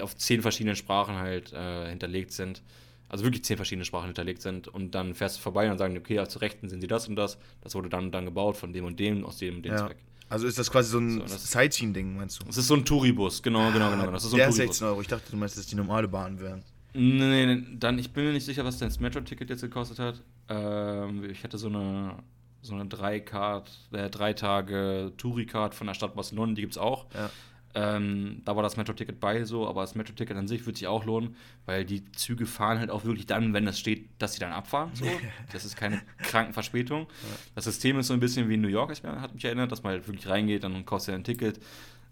auf, zehn verschiedenen Sprachen halt äh, hinterlegt sind. Also wirklich zehn verschiedene Sprachen hinterlegt sind und dann fährst du vorbei und sagen, okay, ja, zur Rechten sind sie das und das. Das wurde dann und dann gebaut von dem und dem aus dem und dem ja. Zweck. Also ist das quasi so ein So, Sightseeing-Ding, meinst du? Das ist so ein Touribus, genau, genau, genau. Das ist so ein Der ist Touribus. 16 Euro. Ich dachte, du meinst, dass die normale Bahn wären. Nee, nee, dann, ich bin mir nicht sicher, was das Metro-Ticket jetzt gekostet hat. Ähm, ich hatte so eine, so eine drei, Card, äh, drei Tage Touri-Card von der Stadt Barcelona, die gibt es auch. Ja. Ähm, da war das Metro-Ticket bei so, aber das Metro-Ticket an sich würde sich auch lohnen, weil die Züge fahren halt auch wirklich dann, wenn es steht, dass sie dann abfahren. So. Das ist keine kranken Verspätung. Das System ist so ein bisschen wie in New York, ich, hat mich erinnert, dass man halt wirklich reingeht, dann kaufst du dir ein Ticket,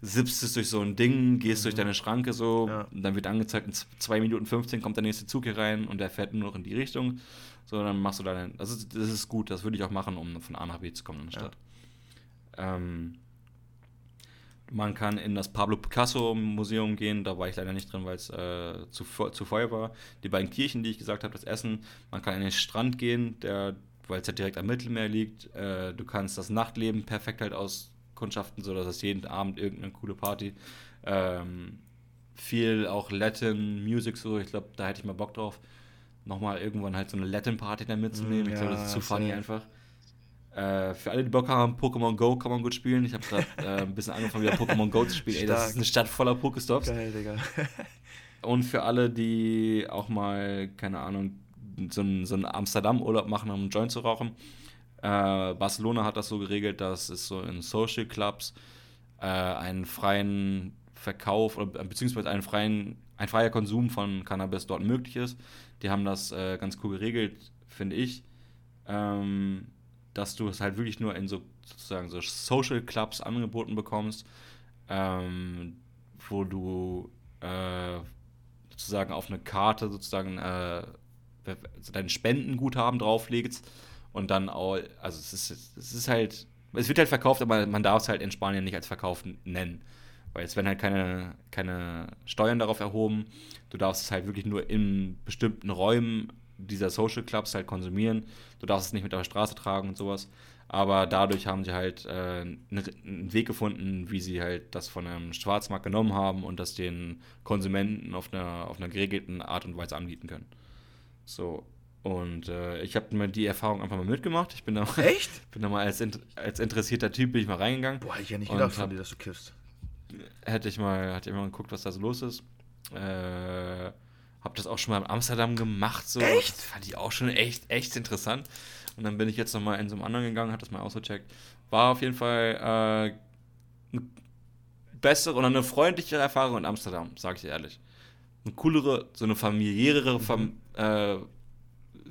sippst es durch so ein Ding, gehst durch deine Schranke so, Ja. und dann wird angezeigt, in 2 Minuten 15 kommt der nächste Zug hier rein und der fährt nur noch in die Richtung. So, dann machst du da, das ist, das ist gut, das würde ich auch machen, um von A nach B zu kommen in der Ja. Stadt. Ähm, man kann in das Pablo Picasso Museum gehen, da war ich leider nicht drin, weil es äh, zu, zu voll war. Die beiden Kirchen, die ich gesagt habe, das Essen. Man kann an den Strand gehen, der, weil es ja direkt am Mittelmeer liegt. Äh, du kannst das Nachtleben perfekt halt auskundschaften, sodass es jeden Abend irgendeine coole Party. Ähm, viel auch Latin Music so, ich glaube, da hätte ich mal Bock drauf. Nochmal irgendwann halt so eine Latin Party dann mitzunehmen. Mm, ich glaube, ja, das ist zu funny safe. einfach. Äh, für alle, die Bock haben, Pokémon Go kann man gut spielen. Ich habe gerade äh, ein bisschen angefangen, wieder Pokémon Go zu spielen. Ey, das ist eine Stadt voller Pokestops. Geil, Digga. Und für alle, die auch mal, keine Ahnung, so einen, so einen Amsterdam-Urlaub machen, um einen Joint zu rauchen. Äh, Barcelona hat das so geregelt, dass es so in Social Clubs äh, einen freien, Verkauf oder beziehungsweise einen freien, ein freier Konsum von Cannabis dort möglich ist. Die haben das äh, ganz cool geregelt, finde ich. Ähm, dass du es halt wirklich nur in so sozusagen so Social Clubs angeboten bekommst, ähm, wo du äh, sozusagen auf eine Karte sozusagen äh, dein Spendenguthaben drauflegst und dann auch, also es ist, es ist halt, es wird halt verkauft, aber man darf es halt in Spanien nicht als Verkauf nennen. Weil es werden halt keine, keine Steuern darauf erhoben. Du darfst es halt wirklich nur in bestimmten Räumen dieser Social Clubs halt konsumieren. Du darfst es nicht mit auf der Straße tragen und sowas. Aber dadurch haben sie halt äh, einen Weg gefunden, wie sie halt das von einem Schwarzmarkt genommen haben und das den Konsumenten auf einer, auf einer geregelten Art und Weise anbieten können. So. Und äh, ich habe mir die Erfahrung einfach mal mitgemacht. Ich bin da Echt? bin da mal als, als interessierter Typ bin ich mal reingegangen. Boah, hätte ich ja nicht gedacht von dir, dass du kiffst hätte ich mal, hätte ich mal geguckt, was da so los ist. Äh, hab das auch schon mal in Amsterdam gemacht. So. Echt? Das fand ich auch schon echt, echt interessant. Und dann bin ich jetzt nochmal in so einem anderen gegangen, hat das mal ausgecheckt. War auf jeden Fall äh, eine bessere und eine freundlichere Erfahrung in Amsterdam, sag ich dir ehrlich. Eine coolere, so eine familiärere, fam, äh,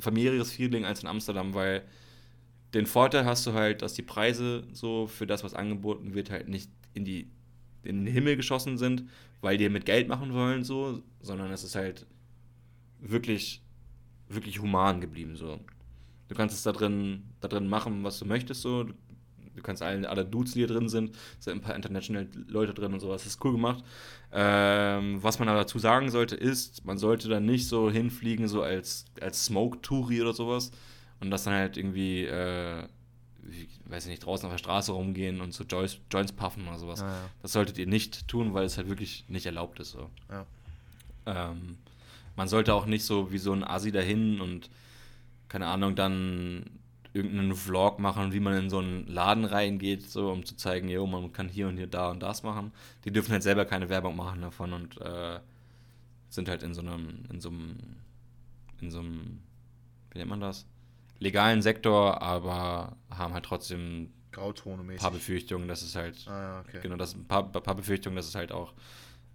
familiäres Feeling als in Amsterdam, weil den Vorteil hast du halt, dass die Preise so für das, was angeboten wird, halt nicht in die in den Himmel geschossen sind, weil die mit Geld machen wollen, so, sondern es ist halt wirklich, wirklich human geblieben, so. Du kannst es da drin, da drin machen, was du möchtest, so. Du kannst alle, alle Dudes, die hier drin sind, sind ein paar international Leute drin und sowas. Das ist cool gemacht. Ähm, was man aber dazu sagen sollte, ist, man sollte dann nicht so hinfliegen, so als, als Smoke-Touri oder sowas. Und das dann halt irgendwie äh, weiß ich nicht, draußen auf der Straße rumgehen und so Joints, Joints puffen oder sowas. Ja, ja. Das solltet ihr nicht tun, weil es halt wirklich nicht erlaubt ist. So. Ja. Ähm, man sollte auch nicht so wie so ein Asi dahin und keine Ahnung, dann irgendeinen Vlog machen, wie man in so einen Laden reingeht, so um zu zeigen, jo, man kann hier und hier da und das machen. Die dürfen halt selber keine Werbung machen davon und äh, sind halt in so einem, in so einem, in so einem, wie nennt man das? Legalen Sektor, aber haben halt trotzdem ein paar Befürchtungen, dass es halt, ah, okay. genau, das ein paar, paar Befürchtungen, dass es halt auch,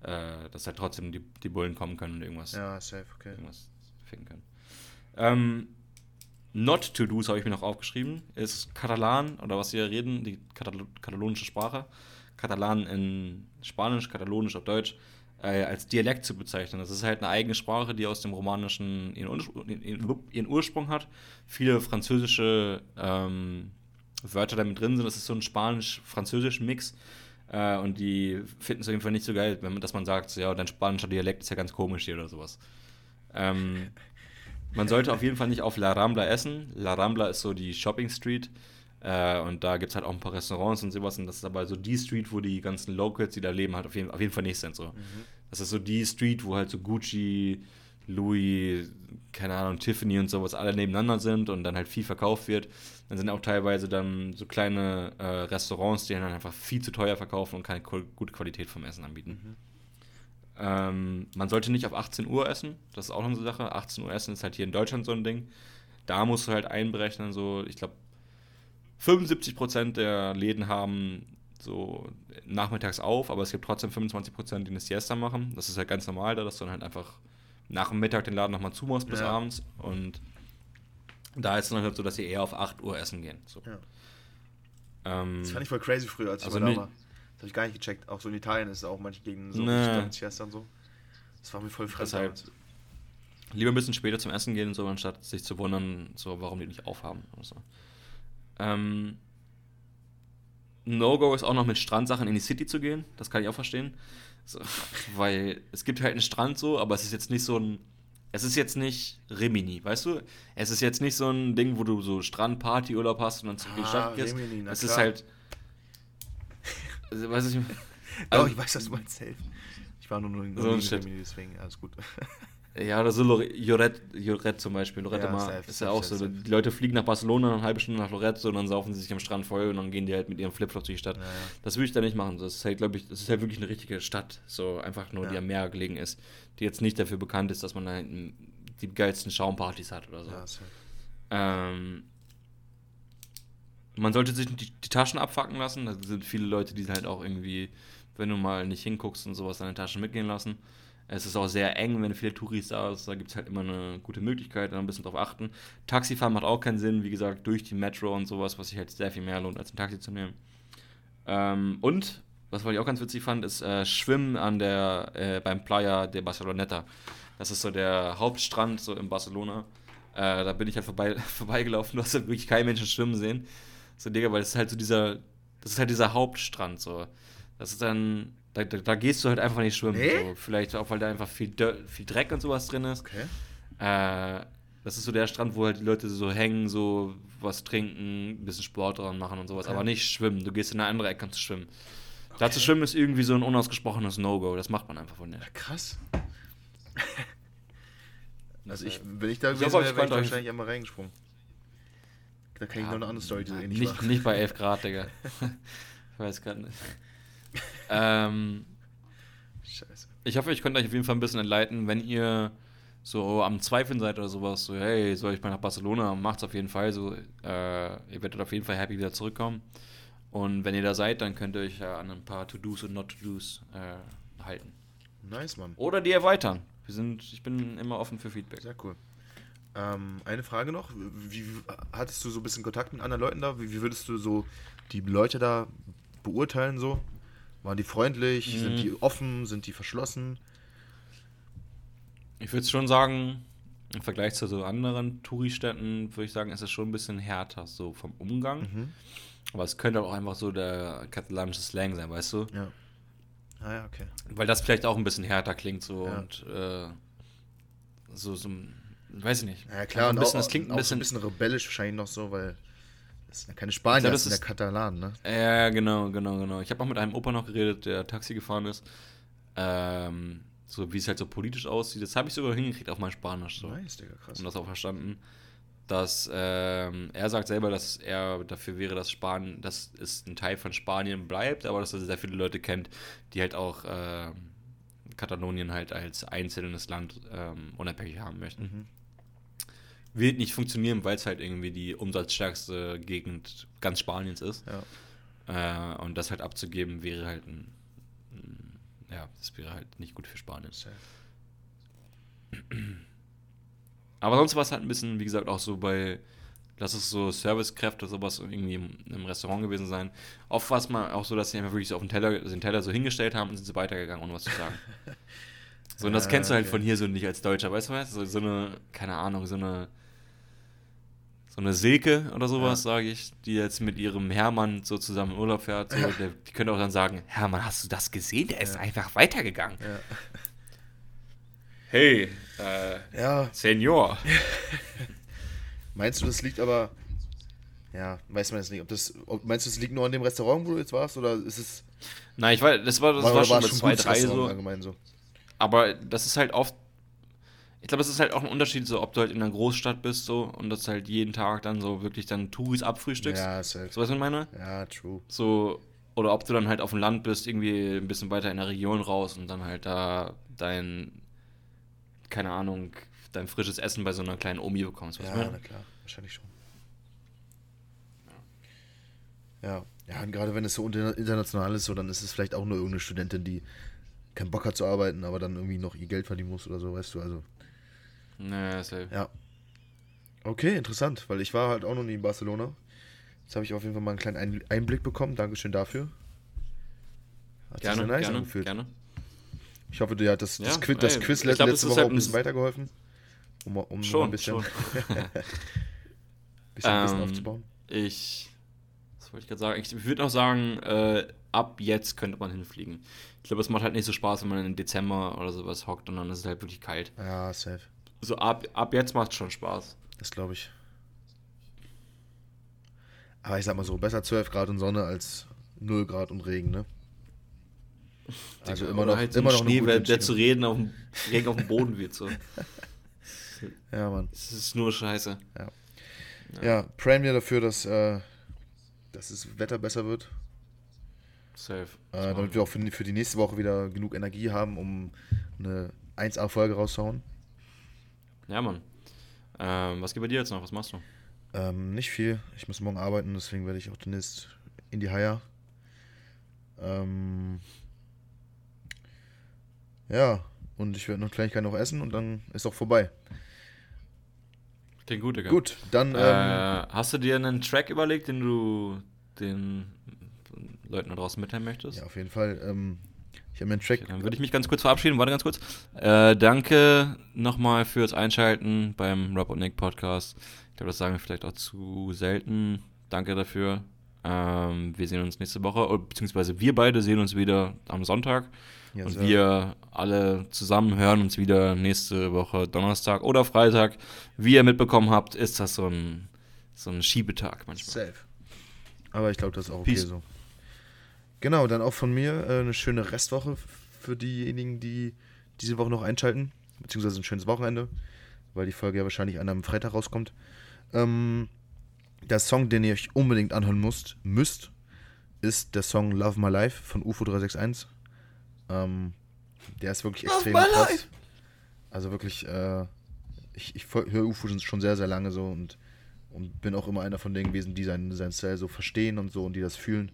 äh, dass halt trotzdem die, die Bullen kommen können und irgendwas, ja, safe, okay. irgendwas finden können. Ähm, Not to do's habe ich mir noch aufgeschrieben, ist Katalan oder was wir reden, die Katal katalonische Sprache. Katalan in Spanisch, Katalonisch auf Deutsch äh, als Dialekt zu bezeichnen. Das ist halt eine eigene Sprache, die aus dem Romanischen ihren, Ursprung hat. Viele französische ähm, Wörter damit drin sind. Das ist so ein Spanisch-Französisch-Mix. Äh, und die finden es auf jeden Fall nicht so geil, wenn dass man sagt, ja, dein spanischer Dialekt ist ja ganz komisch hier oder sowas. Ähm, man sollte auf jeden Fall nicht auf La Rambla essen. La Rambla ist so die Shopping Street. Äh, und da gibt es halt auch ein paar Restaurants und sowas. Und das ist aber so die Street, wo die ganzen Locals, die da leben, halt auf jeden, auf jeden Fall nicht sind. So. Mhm. Das ist so die Street, wo halt so Gucci, Louis, keine Ahnung, Tiffany und sowas alle nebeneinander sind und dann halt viel verkauft wird. Dann sind auch teilweise dann so kleine äh, Restaurants, die dann einfach viel zu teuer verkaufen und keine gute Qualität vom Essen anbieten. Mhm. Ähm, man sollte nicht auf 18 Uhr essen, das ist auch noch so eine Sache. 18 Uhr essen ist halt hier in Deutschland so ein Ding. Da musst du halt einberechnen, so, ich glaube, 75% der Läden haben so nachmittags auf, aber es gibt trotzdem 25% die eine Siesta machen. Das ist halt ganz normal da, dass du dann halt einfach nach dem Mittag den Laden nochmal zumachst bis ja. abends. Und da ist es dann halt so, dass sie eher auf 8 Uhr essen gehen. So. Ja. Ähm, das fand ich voll crazy früher, als ich also da war. Das habe ich gar nicht gecheckt. Auch so in Italien ist es auch manche Gegenden so ne. Siesta und so. Das war mir voll fremd. Deshalb lieber ein bisschen später zum Essen gehen, so anstatt sich zu wundern, so warum die nicht aufhaben. Oder so. Ähm, No-Go ist auch noch mit Strandsachen in die City zu gehen. Das kann ich auch verstehen. So, weil es gibt halt einen Strand so, aber es ist jetzt nicht so ein. Es ist jetzt nicht Rimini, weißt du? Es ist jetzt nicht so ein Ding, wo du so Strandparty-Urlaub hast und dann zurück in die Stadt gehst. Rimini, es klar. ist halt. Also, weiß ich, also, oh, ich weiß, was du meinst. Ich war nur, nur in so Rimini, deswegen alles gut. Ja, oder so Lorette, Lorette zum Beispiel. Lorette ja, safe, ist ja auch so. Die Leute fliegen nach Barcelona, eine halbe Stunde nach Lorette und dann saufen sie sich am Strand voll und dann gehen die halt mit ihrem Flipflop durch die Stadt. Ja, ja. Das würde ich da nicht machen. Das ist halt, glaube ich, das ist halt wirklich eine richtige Stadt. So einfach nur, die am Meer gelegen ist. Die jetzt nicht dafür bekannt ist, dass man da die geilsten Schaumpartys hat oder so. Ähm, man sollte sich die, die Taschen abfacken lassen. Da sind viele Leute, die halt auch irgendwie wenn du mal nicht hinguckst und sowas deine Taschen mitgehen lassen. Es ist auch sehr eng, wenn viele Touris da sind. Da gibt es halt immer eine gute Möglichkeit, da ein bisschen drauf achten. Taxifahren macht auch keinen Sinn, wie gesagt, durch die Metro und sowas, was sich halt sehr viel mehr lohnt, als ein Taxi zu nehmen. Ähm, und, was ich auch ganz witzig fand, ist äh, Schwimmen an der, äh, beim Playa de Barceloneta. Das ist so der Hauptstrand so in Barcelona. Äh, da bin ich halt vorbei, vorbeigelaufen, du hast halt wirklich keinen Menschen schwimmen sehen. So, Digga, weil das ist halt so dieser, das ist halt dieser Hauptstrand so. Das ist dann, da, da, da gehst du halt einfach nicht schwimmen. Nee? So. Vielleicht auch, weil da einfach viel, viel Dreck und sowas drin ist. Okay. Äh, das ist so der Strand, wo halt die Leute so hängen, so was trinken, ein bisschen Sport dran machen und sowas, Okay. aber nicht schwimmen. Du gehst in eine andere Ecke und zu schwimmen. Da zu schwimmen ist irgendwie so ein unausgesprochenes No-Go. Das macht man einfach von nicht. Krass. Also ich, äh, wenn ich da gewesen wäre, wäre ich wahrscheinlich einmal reingesprungen. Da kann ich noch eine andere Story, so ähnlich nicht, war. nicht bei 11 Grad, Digga. ich weiß gerade nicht. Ähm, Scheiße. ich hoffe, ich konnte euch auf jeden Fall ein bisschen entleiten, wenn ihr so am Zweifeln seid oder sowas, so, hey, soll ich mal nach Barcelona? Macht's auf jeden Fall so. Äh, ihr werdet auf jeden Fall happy wieder zurückkommen. Und wenn ihr da seid, dann könnt ihr euch ja an ein paar To-Dos und Not-To-Dos äh, halten. Nice, Mann. Oder die erweitern. Wir sind, ich bin immer offen für Feedback. Sehr cool. Ähm, eine Frage noch. Wie, wie, hattest du so ein bisschen Kontakt mit anderen Leuten da? Wie, wie würdest du so die Leute da beurteilen so? Waren die freundlich? Mhm. Sind die offen? Sind die verschlossen? Ich würde schon sagen, im Vergleich zu so anderen Touristädten, würde ich sagen, ist es schon ein bisschen härter, so vom Umgang. Mhm. Aber es könnte auch einfach so der katalanische Slang sein, weißt du? Ja. Ah ja, okay. Weil das vielleicht auch ein bisschen härter klingt so Ja. und äh, so, so, weiß ich nicht. Ja klar, ein und bisschen, auch, das klingt ein auch so bisschen, ein bisschen rebellisch wahrscheinlich noch so, weil das sind ja keine Spanier, glaub, das das sind ja Katalanen, ne? Ja, genau, genau, genau. Ich habe auch mit einem Opa noch geredet, der Taxi gefahren ist. Ähm, so wie es halt so politisch aussieht. Das habe ich sogar hingekriegt auf mein Spanisch. So. Nice, Digga, krass. und das auch verstanden, dass ähm, er sagt selber, dass er dafür wäre, dass Spanien, dass es ein Teil von Spanien bleibt, aber dass er sehr viele Leute kennt, die halt auch ähm, Katalonien halt als einzelnes Land ähm, unabhängig haben möchten. Mhm. Wird nicht funktionieren, weil es halt irgendwie die umsatzstärkste Gegend ganz Spaniens ist. Ja. Äh, und das halt abzugeben wäre halt ein, ein ja, das wäre halt nicht gut für Spanien. Aber sonst war es halt ein bisschen, wie gesagt, auch so bei, lass es so Servicekräfte oder sowas irgendwie im, im Restaurant gewesen sein. Oft war es mal auch so, dass sie einfach wirklich so auf den Teller, den Teller so hingestellt haben und sind sie weitergegangen, ohne was zu sagen. so, und das kennst du halt okay. von hier so nicht als Deutscher, weißt du was? So, so eine, keine Ahnung, so eine, so eine Silke oder sowas, Ja. sage ich, die jetzt mit ihrem Hermann so zusammen in Urlaub fährt. So, Ja. der, die könnte auch dann sagen, Hermann, hast du das gesehen? Der ist Ja. einfach weitergegangen. Ja. Hey, äh, ja, Senior. meinst du, das liegt aber. Ja, weiß man jetzt nicht. Ob das, ob, meinst du, es liegt nur an dem Restaurant, wo du jetzt warst? Oder ist es. Nein, ich weiß, das war, das oder war schon ein zwei, drei so. allgemein so? Aber das ist halt oft. Ich glaube, es ist halt auch ein Unterschied, so ob du halt in einer Großstadt bist so und das halt jeden Tag dann so wirklich dann Touris abfrühstückst. Ja, safe. So was ich meine? Ja, true. So, oder ob du dann halt auf dem Land bist, irgendwie ein bisschen weiter in der Region raus und dann halt da dein, keine Ahnung, dein frisches Essen bei so einer kleinen Omi bekommst. Was Ja, ich meine? na klar, wahrscheinlich schon. Ja, ja, und gerade wenn es so international ist, so, dann ist es vielleicht auch nur irgendeine Studentin, die keinen Bock hat zu arbeiten, aber dann irgendwie noch ihr Geld verdienen muss oder so, weißt du, also. Naja, halt. Ja. Okay, interessant, weil ich war halt auch noch nie in Barcelona. Jetzt habe ich auf jeden Fall mal einen kleinen Ein- Einblick bekommen. Dankeschön dafür. Hat sich Gerne, sehr nice gerne, angefühlt. gerne. Ich hoffe, dir hat das, das Ja, Quiz, das Quiz glaub, letzte Woche halt auch ein bisschen ein- weitergeholfen. Um, um Schon, ein bisschen, bisschen Wissen Ähm, aufzubauen. Ich, was wollte ich gerade sagen? Ich würde noch sagen, äh, ab jetzt könnte man hinfliegen. Ich glaube, es macht halt nicht so Spaß, wenn man im Dezember oder sowas hockt und dann ist es halt wirklich kalt. Ja, safe. So ab, ab jetzt macht es schon Spaß. Das glaube ich. Aber ich sag mal so, besser 12 Grad und Sonne als 0 Grad und Regen, ne? Also immer noch, halt so immer noch Schnee, gute der, zu reden auf dem Regen auf dem Boden wird. So. Ja, Mann. Es ist nur Scheiße. Ja, prayen wir dafür, dass, äh, dass das Wetter besser wird. Safe. Äh, damit wir auch für, für die nächste Woche wieder genug Energie haben, um eine 1A-Folge rauszuhauen. Ja, Mann. Ähm, was geht bei dir jetzt noch? Was machst du? Ähm, nicht viel. Ich muss morgen arbeiten, deswegen werde ich auch demnächst in die Haier. Ähm, Ja, und ich werde noch Kleinigkeit noch essen und dann ist auch vorbei. Klingt gut, Digga. Gut, dann. Äh, Ähm, hast du dir einen Track überlegt, den du den Leuten da draußen mitteilen möchtest? ja, auf jeden Fall. Ähm, ich habe mir einen Track. Okay, dann würde ich mich ganz kurz verabschieden. Warte ganz kurz. Äh, danke nochmal fürs Einschalten beim Rob und Nick Podcast. Ich glaube, das sagen wir vielleicht auch zu selten. Danke dafür. Ähm, wir sehen uns nächste Woche, oder beziehungsweise wir beide sehen uns wieder am Sonntag. Ja, und wir alle zusammen hören uns wieder nächste Woche Donnerstag oder Freitag. Wie ihr mitbekommen habt, ist das so ein, so ein Schiebetag manchmal. Safe. Aber ich glaube, das ist auch okay Peace. so. Genau, dann auch von mir äh, eine schöne Restwoche für diejenigen, die diese Woche noch einschalten. Beziehungsweise ein schönes Wochenende, weil die Folge ja wahrscheinlich an einem Freitag rauskommt. Ähm, der Song, den ihr euch unbedingt anhören müsst, müsst ist der Song Love My Life von UFO 361. Ähm, der ist wirklich extrem my krass. life. Also wirklich, äh, ich, ich höre UFO schon- sehr, sehr lange so und, und bin auch immer einer von denen gewesen, die seinen, seinen Style so verstehen und so und die das fühlen.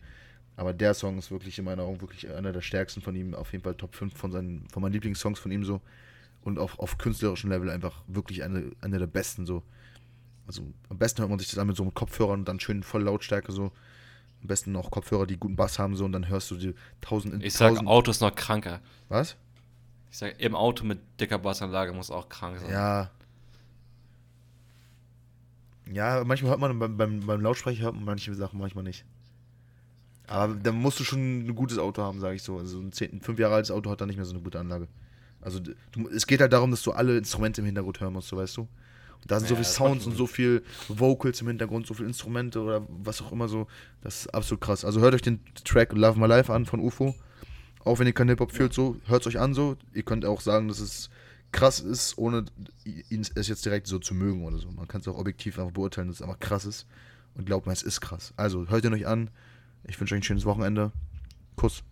Aber der Song ist wirklich in meinen Augen wirklich einer der stärksten von ihm, auf jeden Fall Top 5 von, seinen, von meinen Lieblingssongs von ihm so. Und auf, auf künstlerischem Level einfach wirklich eine, eine der besten so. Also am besten hört man sich das an mit so einem Kopfhörern und dann schön voll Lautstärke so. Am besten auch Kopfhörer, die guten Bass haben so und dann hörst du die tausend Ich sag, tausend, Auto ist noch kranker. Was? Ich sag, im Auto mit dicker Bassanlage muss auch krank sein. Ja. Ja, manchmal hört man beim, beim, beim Lautsprecher hört man manche Sachen, manchmal nicht. Aber da musst du schon ein gutes Auto haben, sage ich so. Also ein 10, fünf Jahre altes Auto hat da nicht mehr so eine gute Anlage. Also du, es geht halt darum, dass du alle Instrumente im Hintergrund hören musst, so weißt du. Und da sind so Ja, viele das Sounds und so viel Vocals im Hintergrund, so viele Instrumente oder was auch immer so. Das ist absolut krass. Also hört euch den Track Love My Life an von UFO. Auch wenn ihr keinen Hip-Hop fühlt, so, hört es euch an so. Ihr könnt auch sagen, dass es krass ist, ohne ihn es jetzt direkt so zu mögen oder so. Man kann es auch objektiv einfach beurteilen, dass es einfach krass ist. Und glaubt mir, es ist krass. Also hört ihn euch an. Ich wünsche euch ein schönes Wochenende. Kuss.